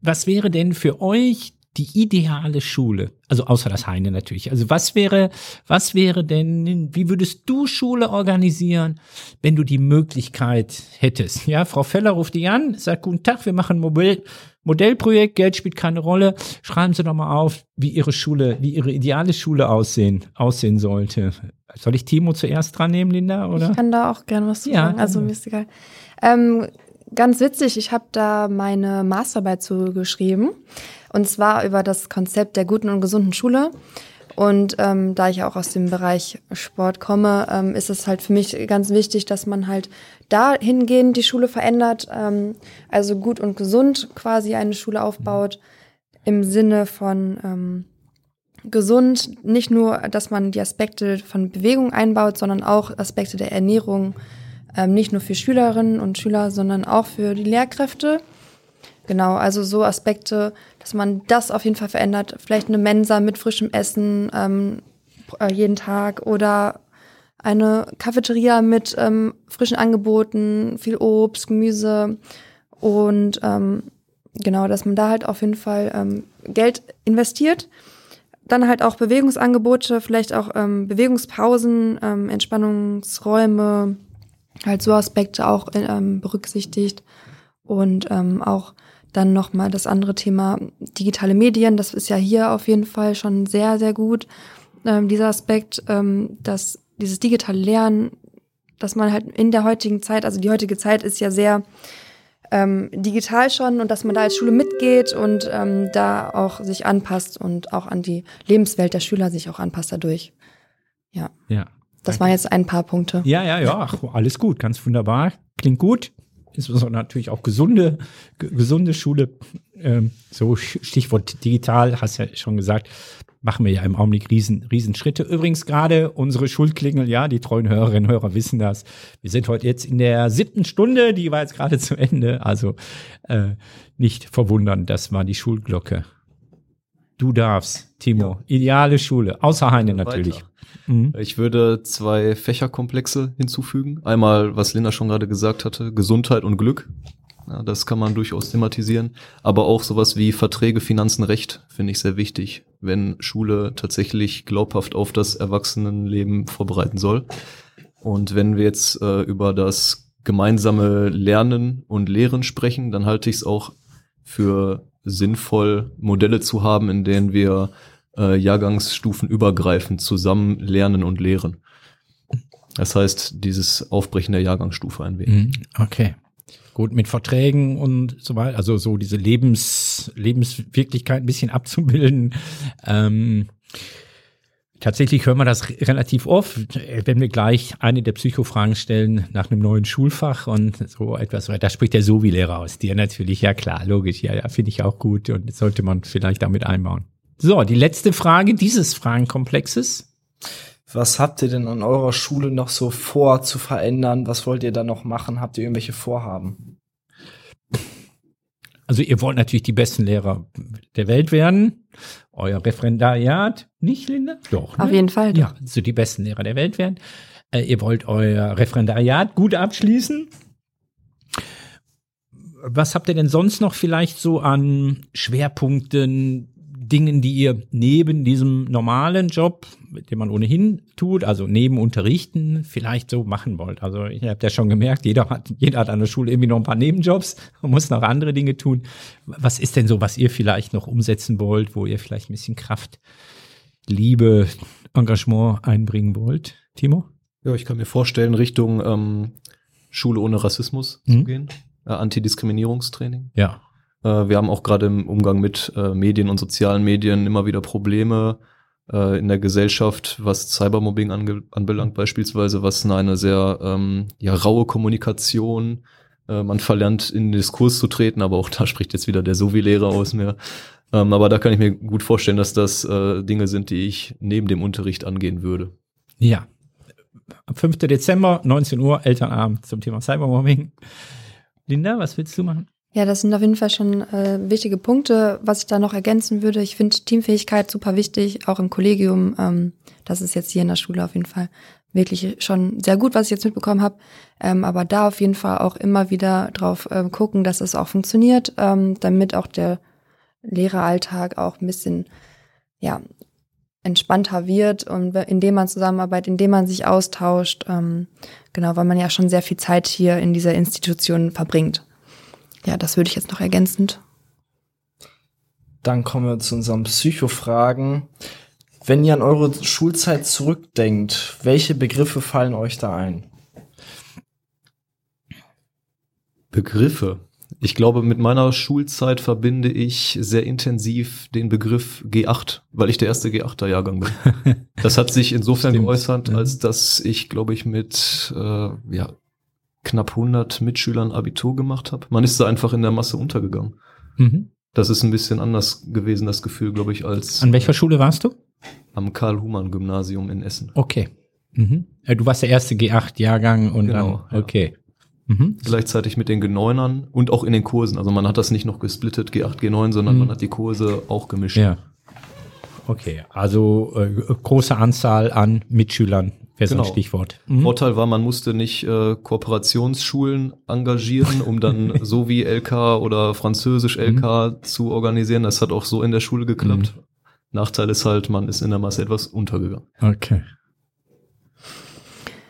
was wäre denn für euch die ideale Schule? Also außer das Heine natürlich. Also was wäre, was wäre denn, wie würdest du Schule organisieren, wenn du die Möglichkeit hättest? Ja, Frau Feller ruft die an, sagt, guten Tag, wir machen ein Modell, Modellprojekt, Geld spielt keine Rolle. Schreiben Sie doch mal auf, wie Ihre Schule, wie Ihre ideale Schule aussehen, aussehen sollte. Soll ich Timo zuerst dran nehmen, Linda, oder? Ich kann da auch gerne was zu Ja, sagen. Also mir ist egal. Ähm, ganz witzig, ich habe da meine Masterarbeit zugeschrieben. Und zwar über das Konzept der guten und gesunden Schule. Und ähm, da ich auch aus dem Bereich Sport komme, ähm, ist es halt für mich ganz wichtig, dass man halt dahingehend die Schule verändert, ähm, also gut und gesund quasi eine Schule aufbaut, im Sinne von ähm, gesund, nicht nur, dass man die Aspekte von Bewegung einbaut, sondern auch Aspekte der Ernährung, ähm, nicht nur für Schülerinnen und Schüler, sondern auch für die Lehrkräfte. Genau, also so Aspekte, dass man das auf jeden Fall verändert. Vielleicht eine Mensa mit frischem Essen ähm, äh, jeden Tag oder eine Cafeteria mit ähm, frischen Angeboten, viel Obst, Gemüse und ähm, genau, dass man da halt auf jeden Fall ähm, Geld investiert. Dann halt auch Bewegungsangebote, vielleicht auch ähm, Bewegungspausen, ähm, Entspannungsräume, halt so Aspekte auch ähm, berücksichtigt und ähm, auch dann nochmal das andere Thema digitale Medien. Das ist ja hier auf jeden Fall schon sehr, sehr gut. Ähm, dieser Aspekt, ähm, dass dieses digitale Lernen, dass man halt in der heutigen Zeit, also die heutige Zeit ist ja sehr ähm, digital schon und dass man da als Schule mitgeht und ähm, da auch sich anpasst und auch an die Lebenswelt der Schüler sich auch anpasst dadurch. Ja. Ja. Das waren jetzt ein paar Punkte. Ja, ja, ja, ach, alles gut, ganz wunderbar. Klingt gut. Insbesondere natürlich auch gesunde, gesunde Schule. Ähm, so Stichwort digital, hast ja schon gesagt, machen wir ja im Augenblick riesen, riesen Schritte. Übrigens gerade unsere Schulklingel, ja, die treuen Hörerinnen und Hörer wissen das. Wir sind heute jetzt in der siebten Stunde, die war jetzt gerade zu Ende. Also äh, nicht verwundern, das war die Schulglocke. Du darfst, Timo. Ja. Ideale Schule, außer Heine natürlich. Mhm. Ich würde zwei Fächerkomplexe hinzufügen. Einmal, was Linda schon gerade gesagt hatte, Gesundheit und Glück. Ja, das kann man durchaus thematisieren. Aber auch sowas wie Verträge, Finanzen, Recht finde ich sehr wichtig, wenn Schule tatsächlich glaubhaft auf das Erwachsenenleben vorbereiten soll. Und wenn wir jetzt äh, über das gemeinsame Lernen und Lehren sprechen, dann halte ich es auch für sinnvoll, Modelle zu haben, in denen wir äh, Jahrgangsstufen übergreifend zusammen lernen und lehren. Das heißt, dieses Aufbrechen der Jahrgangsstufe ein wenig. Mhm, okay. Gut, mit Verträgen und so weiter, also so diese Lebens, Lebenswirklichkeit ein bisschen abzubilden. Ähm, tatsächlich hören wir das relativ oft, wenn wir gleich eine der Psychofragen stellen nach einem neuen Schulfach und so etwas. Da spricht der Sovi-Lehrer aus dir natürlich, ja klar, logisch, ja, ja, finde ich auch gut und sollte man vielleicht damit einbauen. So, die letzte Frage dieses Fragenkomplexes. Was habt ihr denn an eurer Schule noch so vor zu verändern? Was wollt ihr da noch machen? Habt ihr irgendwelche Vorhaben? Also ihr wollt natürlich die besten Lehrer der Welt werden. Euer Referendariat, nicht Linda? Doch. Ne? Auf jeden Fall. Doch. Ja, so die besten Lehrer der Welt werden. Äh, ihr wollt euer Referendariat gut abschließen. Was habt ihr denn sonst noch vielleicht so an Schwerpunkten, Dingen, die ihr neben diesem normalen Job, den man ohnehin tut, also neben Unterrichten, vielleicht so machen wollt. Also ich habe ja schon gemerkt, jeder hat, jeder hat an der Schule irgendwie noch ein paar Nebenjobs und muss noch andere Dinge tun. Was ist denn so, was ihr vielleicht noch umsetzen wollt, wo ihr vielleicht ein bisschen Kraft, Liebe, Engagement einbringen wollt? Timo? Ja, ich kann mir vorstellen, Richtung ähm, Schule ohne Rassismus mhm. zu gehen. Äh, Antidiskriminierungstraining. Ja. Äh, wir haben auch gerade im Umgang mit äh, Medien und sozialen Medien immer wieder Probleme äh, in der Gesellschaft, was Cybermobbing anbelangt, beispielsweise, was eine sehr ähm, ja, raue Kommunikation. Äh, man verlernt in den Diskurs zu treten, aber auch <laughs> da spricht jetzt wieder der Sovi-Lehrer aus mir. Ähm, aber da kann ich mir gut vorstellen, dass das äh, Dinge sind, die ich neben dem Unterricht angehen würde. Ja. Am 5. Dezember, 19 Uhr, Elternabend zum Thema Cybermobbing. Linda, was willst du machen? Ja, das sind auf jeden Fall schon äh, wichtige Punkte. Was ich da noch ergänzen würde, ich finde Teamfähigkeit super wichtig, auch im Kollegium. Ähm, das ist jetzt hier in der Schule auf jeden Fall wirklich schon sehr gut, was ich jetzt mitbekommen habe. Ähm, aber da auf jeden Fall auch immer wieder drauf ähm, gucken, dass es auch funktioniert, ähm, damit auch der Lehreralltag auch ein bisschen ja entspannter wird und indem man zusammenarbeitet, indem man sich austauscht. Ähm, genau, weil man ja schon sehr viel Zeit hier in dieser Institution verbringt. Ja, das würde ich jetzt noch ergänzend. Dann kommen wir zu unseren Psychofragen. Wenn ihr an eure Schulzeit zurückdenkt, welche Begriffe fallen euch da ein? Begriffe. Ich glaube, mit meiner Schulzeit verbinde ich sehr intensiv den Begriff G8, weil ich der erste G8er-Jahrgang bin. <laughs> Das hat sich insofern geäußert, mhm. als dass ich, glaube ich, mit äh, ja, knapp 100 Mitschülern Abitur gemacht habe. Man ist da einfach in der Masse untergegangen. Mhm. Das ist ein bisschen anders gewesen, das Gefühl, glaube ich, als. An welcher Schule warst du? Am Karl-Humann-Gymnasium in Essen. Okay. Mhm. Äh, du warst der erste G8-Jahrgang und genau, dann, okay. Ja. Mhm. Gleichzeitig mit den G9ern und auch in den Kursen. Also man hat das nicht noch gesplittet, G8, G9, sondern mhm. man hat die Kurse auch gemischt. Ja. Okay, also äh, große Anzahl an Mitschülern wäre so ein Genau. Stichwort. Mhm. Vorteil war, man musste nicht äh, Kooperationsschulen engagieren, um dann <laughs> so wie LK oder Französisch LK zu organisieren. Das hat auch so in der Schule geklappt. Nachteil ist halt, man ist in der Masse etwas untergegangen. Okay.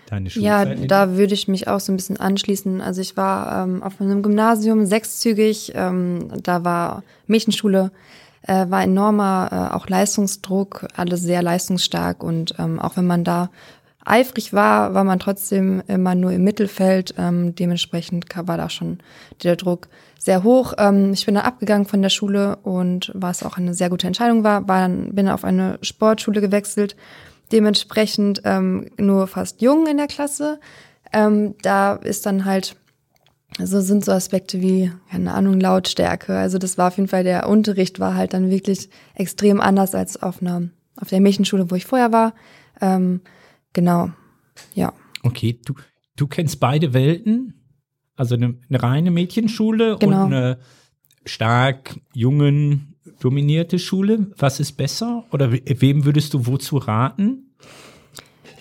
Deine Ja, da würde ich mich auch so ein bisschen anschließen. Also ich war ähm, auf einem Gymnasium, sechszügig, ähm, da war Mädchenschule, äh, war enormer äh, auch Leistungsdruck, alle sehr leistungsstark und ähm, auch wenn man da eifrig war, war man trotzdem immer nur im Mittelfeld. Ähm, dementsprechend war da schon der Druck sehr hoch. Ähm, ich bin dann abgegangen von der Schule und was auch eine sehr gute Entscheidung war, war dann, bin auf eine Sportschule gewechselt. Dementsprechend ähm, nur fast Jungen in der Klasse. Ähm, da ist dann halt, also sind so Aspekte wie, keine Ahnung, Lautstärke. Also das war auf jeden Fall, der Unterricht war halt dann wirklich extrem anders als auf einer, auf der Mädchenschule, wo ich vorher war. Ähm, genau, ja. Okay, du, du kennst beide Welten, also eine, eine reine Mädchenschule Genau. und eine stark jungen dominierte Schule. Was ist besser? Oder we- wem würdest du wozu raten?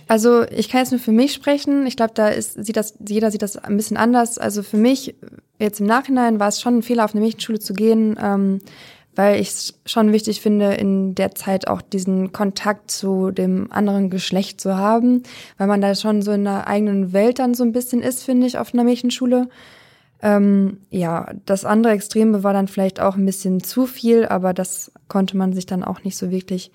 Also ich kann jetzt nur für mich sprechen. Ich glaube, da ist, sieht das, jeder sieht das ein bisschen anders. Also für mich, jetzt im Nachhinein, war es schon ein Fehler, auf eine Mädchenschule zu gehen, ähm, weil ich es schon wichtig finde, in der Zeit auch diesen Kontakt zu dem anderen Geschlecht zu haben, weil man da schon so in der eigenen Welt dann so ein bisschen ist, finde ich, auf einer Mädchenschule. Ähm, ja, das andere Extreme war dann vielleicht auch ein bisschen zu viel, aber das konnte man sich dann auch nicht so wirklich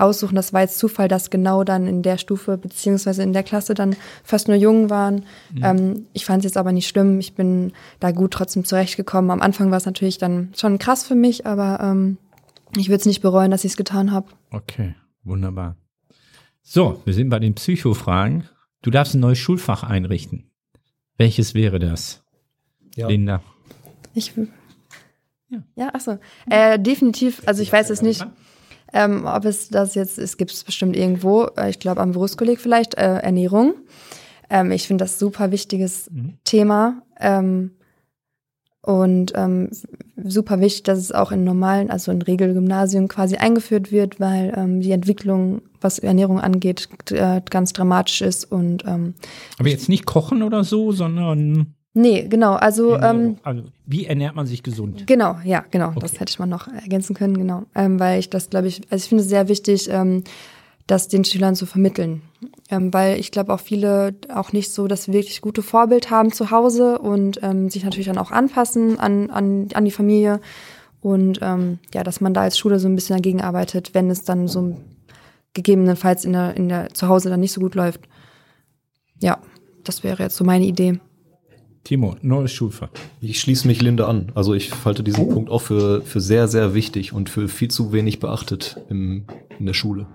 aussuchen. Das war jetzt Zufall, dass genau dann in der Stufe beziehungsweise in der Klasse dann fast nur Jungen waren. Ähm, ich fand es jetzt aber nicht schlimm. Ich bin da gut trotzdem zurechtgekommen. Am Anfang war es natürlich dann schon krass für mich, aber ähm, ich würde es nicht bereuen, dass ich es getan habe. Okay, wunderbar. So, wir sind bei den Psychofragen. Du darfst ein neues Schulfach einrichten. Welches wäre das? Ja. Linda. Ich, Ja. ja, ja achso. Äh, definitiv, also ich weiß jetzt nicht, ähm, ob es das jetzt, es gibt es bestimmt irgendwo, äh, ich glaube am Berufskolleg vielleicht, äh, Ernährung. Ähm, ich finde das super wichtiges Mhm. Thema. Ähm, und ähm, super wichtig, dass es auch in normalen, also in Regelgymnasien quasi eingeführt wird, weil ähm, die Entwicklung, was Ernährung angeht, äh, ganz dramatisch ist. Und ähm, Aber jetzt nicht kochen oder so, sondern nee, genau, also ähm, also, wie ernährt man sich gesund? Genau, ja, genau. Das Okay. hätte ich mal noch ergänzen können, genau. Ähm, weil ich das, glaube ich, also ich finde es sehr wichtig, ähm, das den Schülern zu vermitteln. Ähm, weil ich glaube auch viele auch nicht so das wirklich gute Vorbild haben zu Hause und ähm, sich natürlich dann auch anpassen an, an, an die Familie. Und ähm, ja, dass man da als Schule so ein bisschen dagegen arbeitet, wenn es dann so gegebenenfalls in der, in der zu Hause dann nicht so gut läuft. Ja, das wäre jetzt so meine Idee. Timo, neues Schulfach. Ich schließe mich Linde an. Also ich halte diesen Punkt auch für, für sehr, sehr wichtig und für viel zu wenig beachtet im, in der Schule.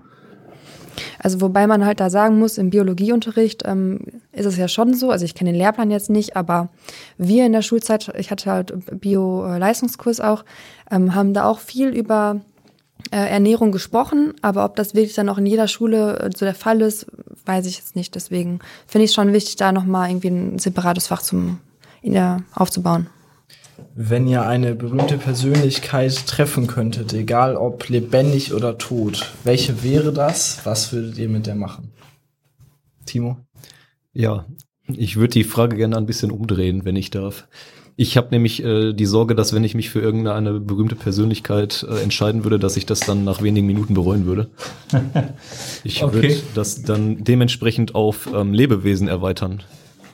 Also wobei man halt da sagen muss, im Biologieunterricht ähm, ist es ja schon so, also ich kenne den Lehrplan jetzt nicht, aber wir in der Schulzeit, ich hatte halt Bio-Leistungskurs auch, ähm, haben da auch viel über äh, Ernährung gesprochen, aber ob das wirklich dann auch in jeder Schule äh, so der Fall ist, weiß ich jetzt nicht. Deswegen finde ich es schon wichtig, da nochmal irgendwie ein separates Fach zum, in der, aufzubauen. Wenn ihr eine berühmte Persönlichkeit treffen könntet, egal ob lebendig oder tot, welche wäre das? Was würdet ihr mit der machen? Timo? Ja, ich würde die Frage gerne ein bisschen umdrehen, wenn ich darf. Ich habe nämlich äh, die Sorge, dass wenn ich mich für irgendeine berühmte Persönlichkeit äh, entscheiden würde, dass ich das dann nach wenigen Minuten bereuen würde. <laughs> Ich Okay. würde das dann dementsprechend auf ähm, Lebewesen erweitern.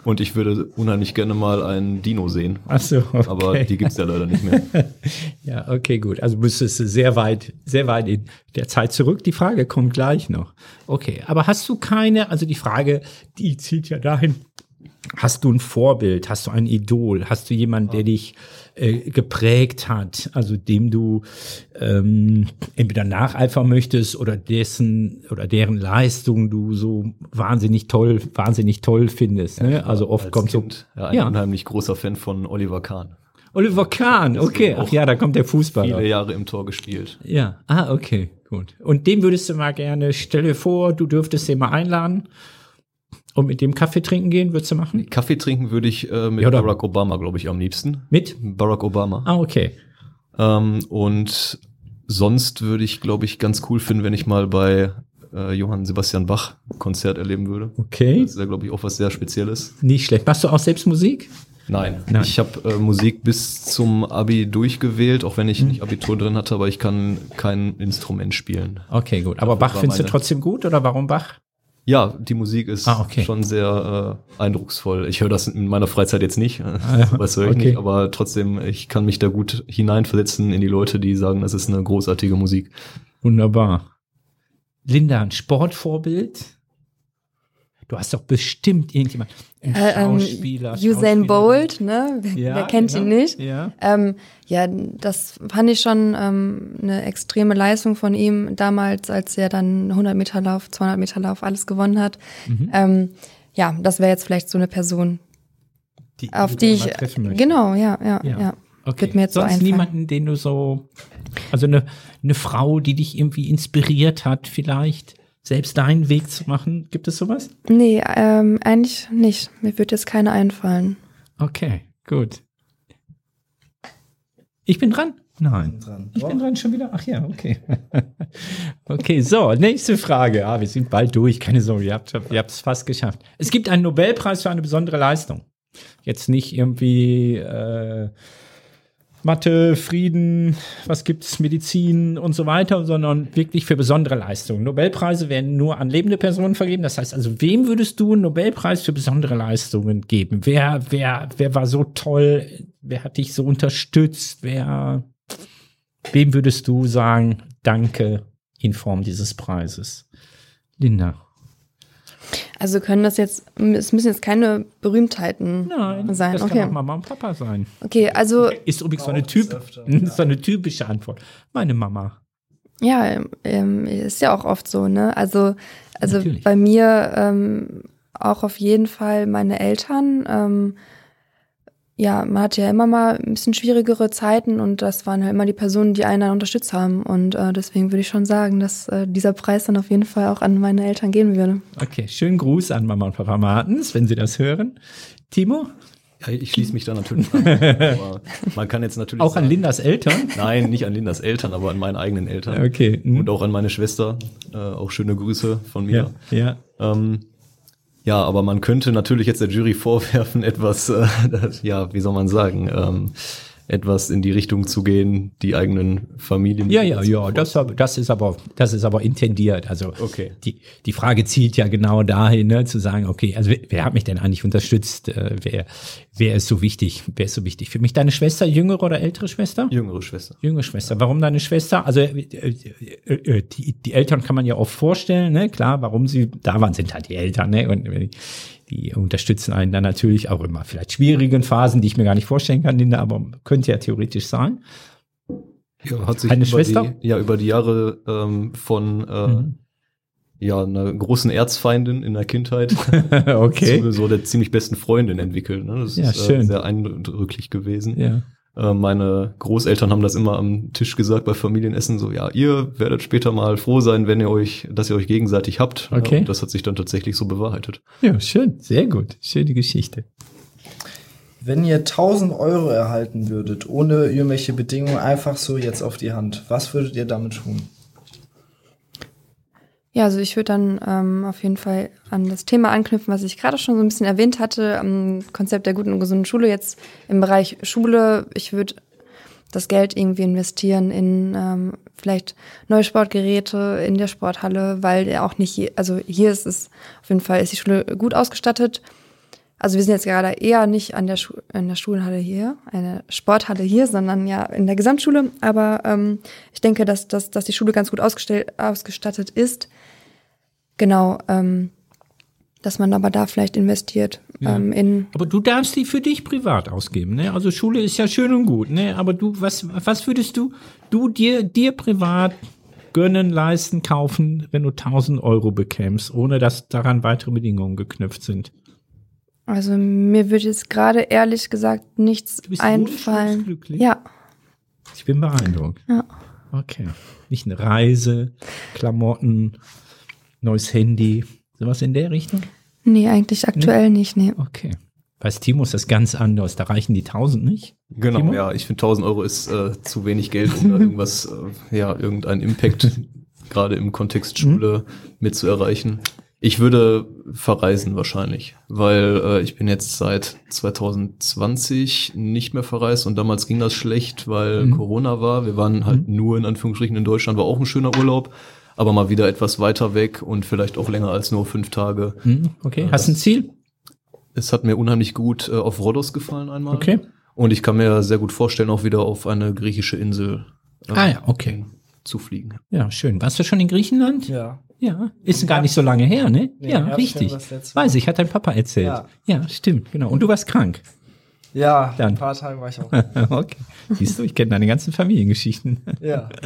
Und ich würde unheimlich gerne mal einen Dino sehen. Achso, okay. Aber die gibt's ja leider nicht mehr. <laughs> Ja, okay, gut. Also müsstest du sehr weit, sehr weit in der Zeit zurück. Die Frage kommt gleich noch. Okay, aber hast du keine, also die Frage, die zieht ja dahin, hast du ein Vorbild, hast du ein Idol, hast du jemanden, der dich äh, geprägt hat, also dem du ähm, entweder nacheifern möchtest oder dessen oder deren Leistung du so wahnsinnig toll, wahnsinnig toll findest. Ne? Also oft kommt kind, so ja, ein Ja. unheimlich großer Fan von Oliver Kahn. Oliver Kahn, okay, ach ja, da kommt der Fußballer. Viele Jahre im Tor gespielt. Ja, ah, okay, gut. Und dem würdest du mal gerne, stell dir vor, du dürftest den mal einladen und mit dem Kaffee trinken gehen, würdest du machen? Kaffee trinken würde ich äh, mit Ja, Barack Obama, glaube ich, am liebsten. Mit? Barack Obama. Ah, okay. Ähm, und sonst würde ich, glaube ich, ganz cool finden, wenn ich mal bei äh, Johann Sebastian Bach Konzert erleben würde. Okay. Das ist ja, glaube ich, auch was sehr Spezielles. Nicht schlecht. Machst du auch selbst Musik? Nein, Nein. ich habe äh, Musik bis zum Abi durchgewählt, auch wenn Hm. ich nicht Abitur drin hatte, aber ich kann kein Instrument spielen. Okay, gut. Aber Dafür Bach findest du trotzdem gut oder warum Bach? Ja, die Musik ist Ah, okay. schon sehr äh, eindrucksvoll. Ich höre das in meiner Freizeit jetzt nicht, äh, ja. was höre ich Okay. nicht, aber trotzdem, ich kann mich da gut hineinversetzen in die Leute, die sagen, das ist eine großartige Musik. Wunderbar. Linda, ein Sportvorbild? Du hast doch bestimmt irgendjemand. Ein Äh, ähm, Schauspieler. Usain Schauspielerin. Bolt, ne? Wer, Ja, wer kennt genau. ihn nicht? Ja. Ähm, ja, das fand ich schon ähm, eine extreme Leistung von ihm damals, als er dann 100 Meter Lauf, 200 Meter Lauf alles gewonnen hat. Mhm. Ähm, ja, das wäre jetzt vielleicht so eine Person, Die, auf die ich treffen möchtest. genau, ja, ja, Ja. ja. Okay. Wird mir jetzt so Sonst einfallen. niemanden, den du so, also eine, eine Frau, die dich irgendwie inspiriert hat, vielleicht selbst deinen Weg zu machen. Gibt es sowas? Nee, ähm, eigentlich nicht. Mir wird jetzt keine einfallen. Okay, gut. Ich bin dran? Nein. Dran. Ich bin dran schon wieder. Ach ja, okay. <laughs> okay, so, nächste Frage. Ah, wir sind bald durch. Keine Sorge, ihr habt ihr es fast geschafft. Es gibt einen Nobelpreis für eine besondere Leistung. Jetzt nicht irgendwie äh, Mathe, Frieden, was gibt's, Medizin und so weiter, sondern wirklich für besondere Leistungen. Nobelpreise werden nur an lebende Personen vergeben. Das heißt also, wem würdest du einen Nobelpreis für besondere Leistungen geben? Wer, wer, wer war so toll? Wer hat dich so unterstützt? Wer, wem würdest du sagen, danke in Form dieses Preises? Linda. Also können das jetzt, es müssen jetzt keine Berühmtheiten sein. das kann okay. auch Mama und Papa sein. Okay, also Ist übrigens so eine, typ, öfter, <laughs> so eine typische Antwort. Meine Mama. Ja, ähm, ist ja auch oft so, ne? Also, also Natürlich. bei mir ähm, auch auf jeden Fall meine Eltern. Ähm, ja, man hat ja immer mal ein bisschen schwierigere Zeiten und das waren halt immer die Personen, die einen dann unterstützt haben. Und äh, deswegen würde ich schon sagen, dass äh, dieser Preis dann auf jeden Fall auch an meine Eltern gehen würde. Okay, schönen Gruß an Mama und Papa Martens, wenn Sie das hören. Timo? Ja, ich schließe mich da natürlich an. <laughs> aber man kann jetzt natürlich Auch an sagen- Lindas Eltern? Nein, nicht an Lindas Eltern, aber an meinen eigenen Eltern. Okay. hm. Und auch an meine Schwester. Äh, auch schöne Grüße von Ja, mir. ja. Ähm, ja, aber man könnte natürlich jetzt der Jury <laughs> vorwerfen, etwas, äh, <laughs> ja, wie soll man sagen, ähm, etwas in die Richtung zu gehen, die eigenen Familien. Ja, ja, ja, das, das ist aber, das ist aber intendiert. Also Okay. die, die Frage zielt ja genau dahin, ne, zu sagen, okay, also wer, wer hat mich denn eigentlich unterstützt? Äh, wer, wer ist so wichtig? Wer ist so wichtig? Für mich deine Schwester, jüngere oder ältere Schwester? Jüngere Schwester. Jüngere Schwester. Warum deine Schwester? Also äh, äh, äh, die, die Eltern kann man ja oft vorstellen, ne? Klar, warum sie da waren, sind halt die Eltern, ne? Und äh, die unterstützen einen dann natürlich auch immer vielleicht schwierigen Phasen, die ich mir gar nicht vorstellen kann, Linda, aber könnte ja theoretisch sein. Ja, hat sich Eine über Schwester? Die, ja, über die Jahre ähm, von äh, Mhm. ja, einer großen Erzfeindin in der Kindheit <laughs> okay. zu so der ziemlich besten Freundin entwickelt. Ne? Das Ja, ist schön. Äh, sehr eindrücklich gewesen. Ja. Äh, meine Großeltern haben das immer am Tisch gesagt bei Familienessen, so ja, ihr werdet später mal froh sein, wenn ihr euch, dass ihr euch gegenseitig habt. Ja, Okay. und das hat sich dann tatsächlich so bewahrheitet. ja, schön, sehr gut. Schöne Geschichte. Wenn ihr 1000 Euro erhalten würdet, ohne irgendwelche Bedingungen, einfach so jetzt auf die Hand, was würdet ihr damit tun? Ja, also ich würde dann ähm, auf jeden Fall an das Thema anknüpfen, was ich gerade schon so ein bisschen erwähnt hatte, am Konzept der guten und gesunden Schule jetzt im Bereich Schule. Ich würde das Geld irgendwie investieren in ähm, vielleicht neue Sportgeräte in der Sporthalle, weil der auch nicht, hier, also hier ist es auf jeden Fall ist die Schule gut ausgestattet. Also wir sind jetzt gerade eher nicht an der, Schu in der Schulhalle hier, eine Sporthalle hier, sondern ja in der Gesamtschule. Aber ähm, ich denke, dass, dass, dass die Schule ganz gut ausgestattet ist. Genau, ähm, dass man aber da vielleicht investiert Ja. ähm, in Aber du darfst die für dich privat ausgeben, ne? Also Schule ist ja schön und gut, ne? Aber du, was, was würdest du, du dir, dir privat gönnen, leisten, kaufen, wenn du 1000 Euro bekämst, ohne dass daran weitere Bedingungen geknüpft sind? Also mir würde jetzt gerade ehrlich gesagt nichts Du bist einfallen. glücklich? Ja, Ich bin beeindruckt. ja. Okay. Nicht eine Reise, Klamotten, neues Handy, sowas in der Richtung? Nee, eigentlich aktuell nicht, nee. Okay. Bei Timo ist das ganz anders. Da reichen die 1000 nicht. Genau, Timo? ja, ich finde 1000 Euro ist äh, zu wenig Geld, um da <laughs> irgendwas, äh, ja, irgendeinen Impact gerade im Kontext Schule mit zu erreichen. Ich würde verreisen wahrscheinlich, weil äh, ich bin jetzt seit 2020 nicht mehr verreist und damals ging das schlecht, weil Mhm. Corona war. Wir waren halt nur in Anführungsstrichen in Deutschland, war auch ein schöner Urlaub, aber mal wieder etwas weiter weg und vielleicht auch länger als nur fünf Tage. Hm, okay, hast du ein Ziel? Es hat mir unheimlich gut äh, auf Rhodos gefallen einmal. Okay. Und ich kann mir sehr gut vorstellen, auch wieder auf eine griechische Insel äh, Ah ja, okay. zu fliegen. Ja, schön. Warst du schon in Griechenland? Ja. Ja, ist gar nicht so lange her, ne? Nee, ja, richtig. Weiß ich, hat dein Papa erzählt. Ja. Ja. stimmt, genau. Und du warst krank. Ja, Dann. ein paar Tage war ich auch. <laughs> okay. Siehst du, ich kenne deine ganzen Familiengeschichten. ja. <laughs>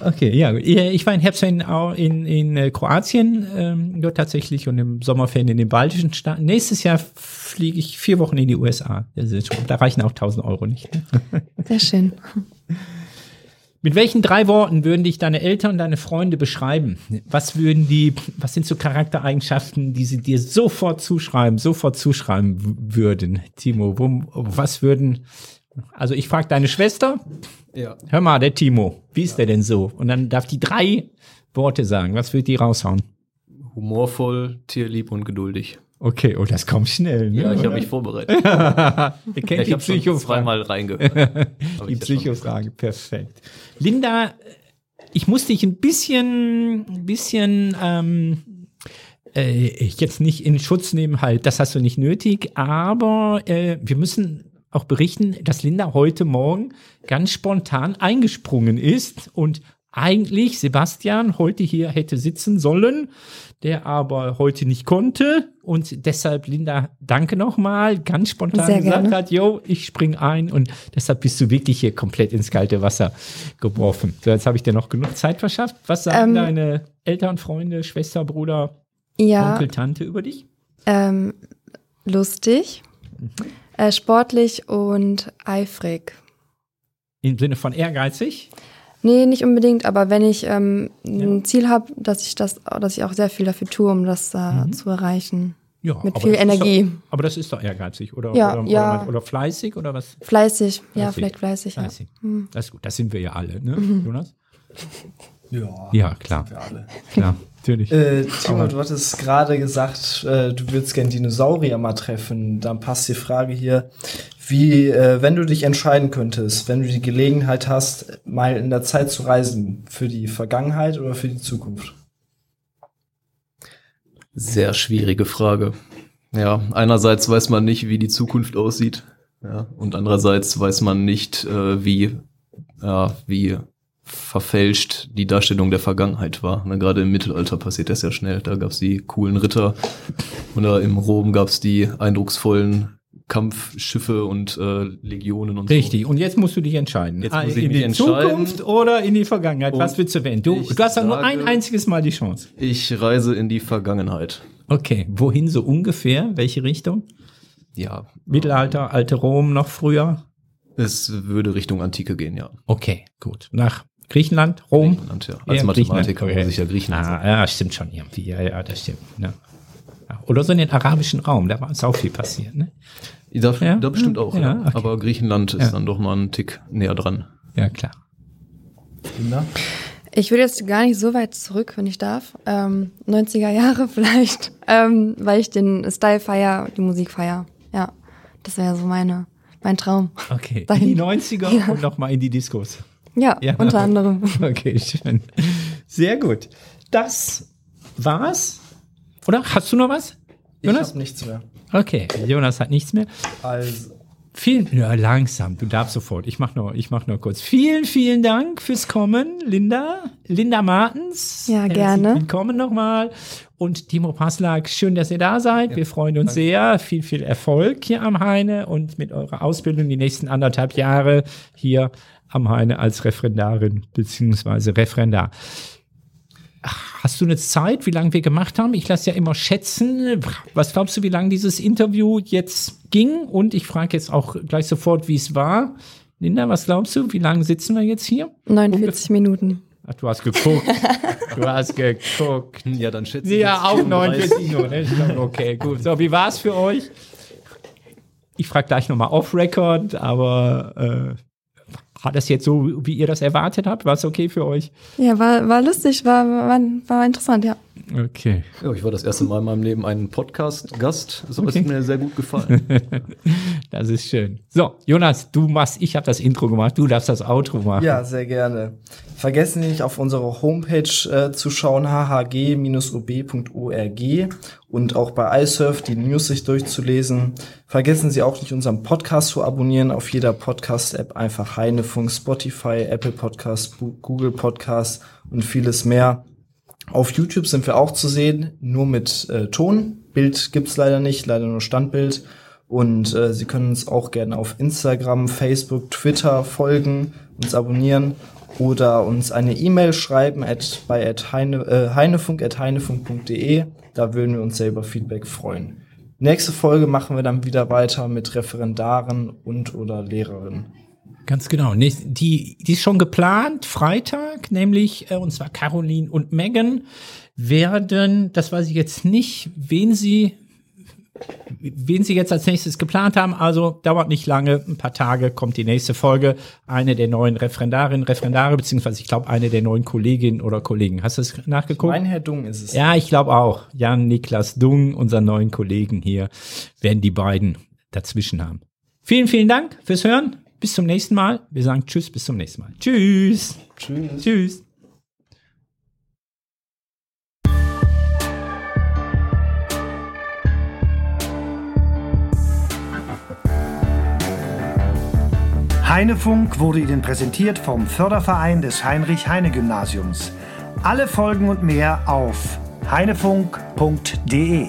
Okay, ja. Ich war in Herbstferien auch in, in äh, Kroatien, ähm, dort tatsächlich und im Sommerferien in den baltischen Staaten. Nächstes Jahr fliege ich vier Wochen in die USA. Schon- Da reichen auch 1000 Euro nicht. <laughs> Sehr schön. Mit welchen drei Worten würden dich deine Eltern und deine Freunde beschreiben? Was würden die, was sind so Charaktereigenschaften, die sie dir sofort zuschreiben, sofort zuschreiben würden? Timo, wo, was würden, also ich frage deine Schwester, Ja. hör mal, der Timo, wie ist der denn so? Und dann darf die drei Worte sagen. Was wird die raushauen? Humorvoll, tierlieb und geduldig. Okay, oh, das kommt schnell. Ne? Ja, ich habe mich vorbereitet. <laughs> Ihr Ja, kennt ich die habe schon Psychofrage. zweimal reingehört. <laughs> Die ja Psychofrage, perfekt. Linda, ich muss dich ein bisschen, ein bisschen ähm, äh, jetzt nicht in Schutz nehmen, halt, das hast du nicht nötig, aber äh, wir müssen auch berichten, dass Linda heute Morgen ganz spontan eingesprungen ist und eigentlich Sebastian heute hier hätte sitzen sollen, der aber heute nicht konnte und deshalb Linda, danke nochmal, ganz spontan Sehr gesagt gerne. hat, yo, ich spring ein und deshalb bist du wirklich hier komplett ins kalte Wasser geworfen. So, jetzt habe ich dir noch genug Zeit verschafft. Was sagen Ähm, deine Eltern, Freunde, Schwester, Bruder, Ja, Onkel, Tante über dich? ähm, lustig, Mhm. Äh, sportlich und eifrig. Im Sinne von ehrgeizig? Nee, nicht unbedingt, aber wenn ich ähm, Ja. ein Ziel habe, dass ich das, dass ich auch sehr viel dafür tue, um das äh, Mhm. zu erreichen. Ja, Mit viel Energie. Doch, aber das ist doch ehrgeizig, oder? Ja, oder, ja. Oder, oder fleißig, oder was? Fleißig, ja, Fleißig. vielleicht fleißig, ja. Fleißig. Mhm. Das ist gut, das sind wir ja alle, ne, Jonas? Ja. Ja, klar, Wir alle. <laughs> klar, natürlich. Äh, Timo, du hattest gerade gesagt, äh, du würdest gern Dinosaurier mal treffen. Dann passt die Frage hier, wie, äh, wenn du dich entscheiden könntest, wenn du die Gelegenheit hast, mal in der Zeit zu reisen, für die Vergangenheit oder für die Zukunft? Sehr schwierige Frage. Ja, einerseits weiß man nicht, wie die Zukunft aussieht. Ja, und andererseits weiß man nicht, äh, wie, ja, wie verfälscht die Darstellung der Vergangenheit war. Na, gerade im Mittelalter passiert das ja schnell. Da gab's die coolen Ritter oder im Rom gab's die eindrucksvollen Kampfschiffe und äh, Legionen und Richtig, und jetzt musst du dich entscheiden. Jetzt Ah, muss ich in mich die entscheiden. Zukunft oder in die Vergangenheit. Und Was willst du wählen? Du, du hast doch nur ein einziges Mal die Chance. so. Ich reise in die Vergangenheit. Okay, wohin so ungefähr? Welche Richtung? Ja, Mittelalter, alte Rom, noch früher? es würde Richtung Antike gehen, ja. Okay, gut. Nach Griechenland, Rom? Griechenland, ja. Als Eher Mathematiker Griechenland, muss ich ja Griechenland. Ah, ja, stimmt schon irgendwie. Ja, ja, das stimmt. Ja. Ja, Oder so in den arabischen Raum, da war es auch viel passiert. Ne? Da, Ja? da bestimmt auch, Ja, ja. okay. Aber Griechenland ist Ja. dann doch mal einen Tick näher dran. Ja, klar. Linda? Ich würde jetzt gar nicht so weit zurück, wenn ich darf. Ähm, 90er Jahre <laughs> vielleicht, ähm, weil ich den Style feier, die Musik feier. Ja, das wäre so meine, mein Traum. Okay, in Dahin. die 90er Ja. und nochmal in die Diskos. Ja, Ja. unter anderem. <laughs> Okay, schön. Sehr gut. Das war's. Oder? Hast du noch was? Ich Jonas? habe nichts mehr. Okay, Jonas hat nichts mehr. Also, Vielen, ja, langsam, du darfst sofort. Ich mach nur, ich mach nur kurz. Vielen, vielen Dank fürs Kommen, Linda. Linda Martens. Ja, Herzlich gerne. Willkommen nochmal. Und Timo Paslak, schön, dass ihr da seid. Wir freuen uns sehr. Viel, viel Erfolg hier am Heine und mit eurer Ausbildung die nächsten anderthalb Jahre hier am Heine als Referendarin beziehungsweise Referendar. Hast du eine Zeit, wie lange wir gemacht haben? Ich lasse ja immer schätzen. Was glaubst du, wie lange dieses Interview jetzt ging? Und ich frage jetzt auch gleich sofort, wie es war. Linda, was glaubst du? Wie lange sitzen wir jetzt hier? 49 Minuten. Ach, du hast geguckt. <laughs> du hast geguckt. Ja, dann schätze ich Ja, auch 34. 49 Minuten. ne? Okay, gut. So, wie war es für euch? Ich frage gleich nochmal off-Record, aber äh, Hat das jetzt so, wie ihr das erwartet habt? War es okay für euch? Ja, war, war lustig, war, war, war interessant, ja. Okay. Ja, ich war das erste Mal in meinem Leben ein Podcast-Gast. Das Okay. hat mir sehr gut gefallen. <laughs> Das ist schön. So, Jonas, du machst, ich habe das Intro gemacht, du darfst das Outro machen. Ja, sehr gerne. Vergessen Sie nicht auf unsere Homepage äh, zu schauen, hhg-ob.org und auch bei iSurf die News sich durchzulesen. Vergessen Sie auch nicht unseren Podcast zu abonnieren auf jeder Podcast-App, einfach Heinefunk, Spotify, Apple Podcast, Google Podcast und vieles mehr. Auf YouTube sind wir auch zu sehen, nur mit äh, Ton. Bild gibt's leider nicht, leider nur Standbild. Und äh, Sie können uns auch gerne auf Instagram, Facebook, Twitter folgen, uns abonnieren oder uns eine E-Mail schreiben at, bei at heine, äh, heinefunk at heinefunk.de. Da würden wir uns sehr über Feedback freuen. Nächste Folge machen wir dann wieder weiter mit Referendaren und oder Lehrerinnen. Ganz genau. Nee, Die, die ist schon geplant, Freitag, nämlich, äh, und zwar Caroline und Megan werden, das weiß ich jetzt nicht, wen sie, wen sie jetzt als nächstes geplant haben. Also dauert nicht lange, ein paar Tage kommt die nächste Folge. Eine der neuen Referendarinnen, Referendare, beziehungsweise ich glaube eine der neuen Kolleginnen oder Kollegen. Hast du es nachgeguckt? Mein Herr Dung ist es. Ja, ich glaube auch. Jan Niklas Dung, unseren neuen Kollegen hier, werden die beiden dazwischen haben. Vielen, vielen Dank fürs Hören. Bis zum nächsten Mal. Wir sagen Tschüss, bis zum nächsten Mal. Tschüss. Tschüss. Tschüss. Heinefunk wurde Ihnen präsentiert vom Förderverein des Heinrich-Heine-Gymnasiums. Alle Folgen und mehr auf heinefunk.de.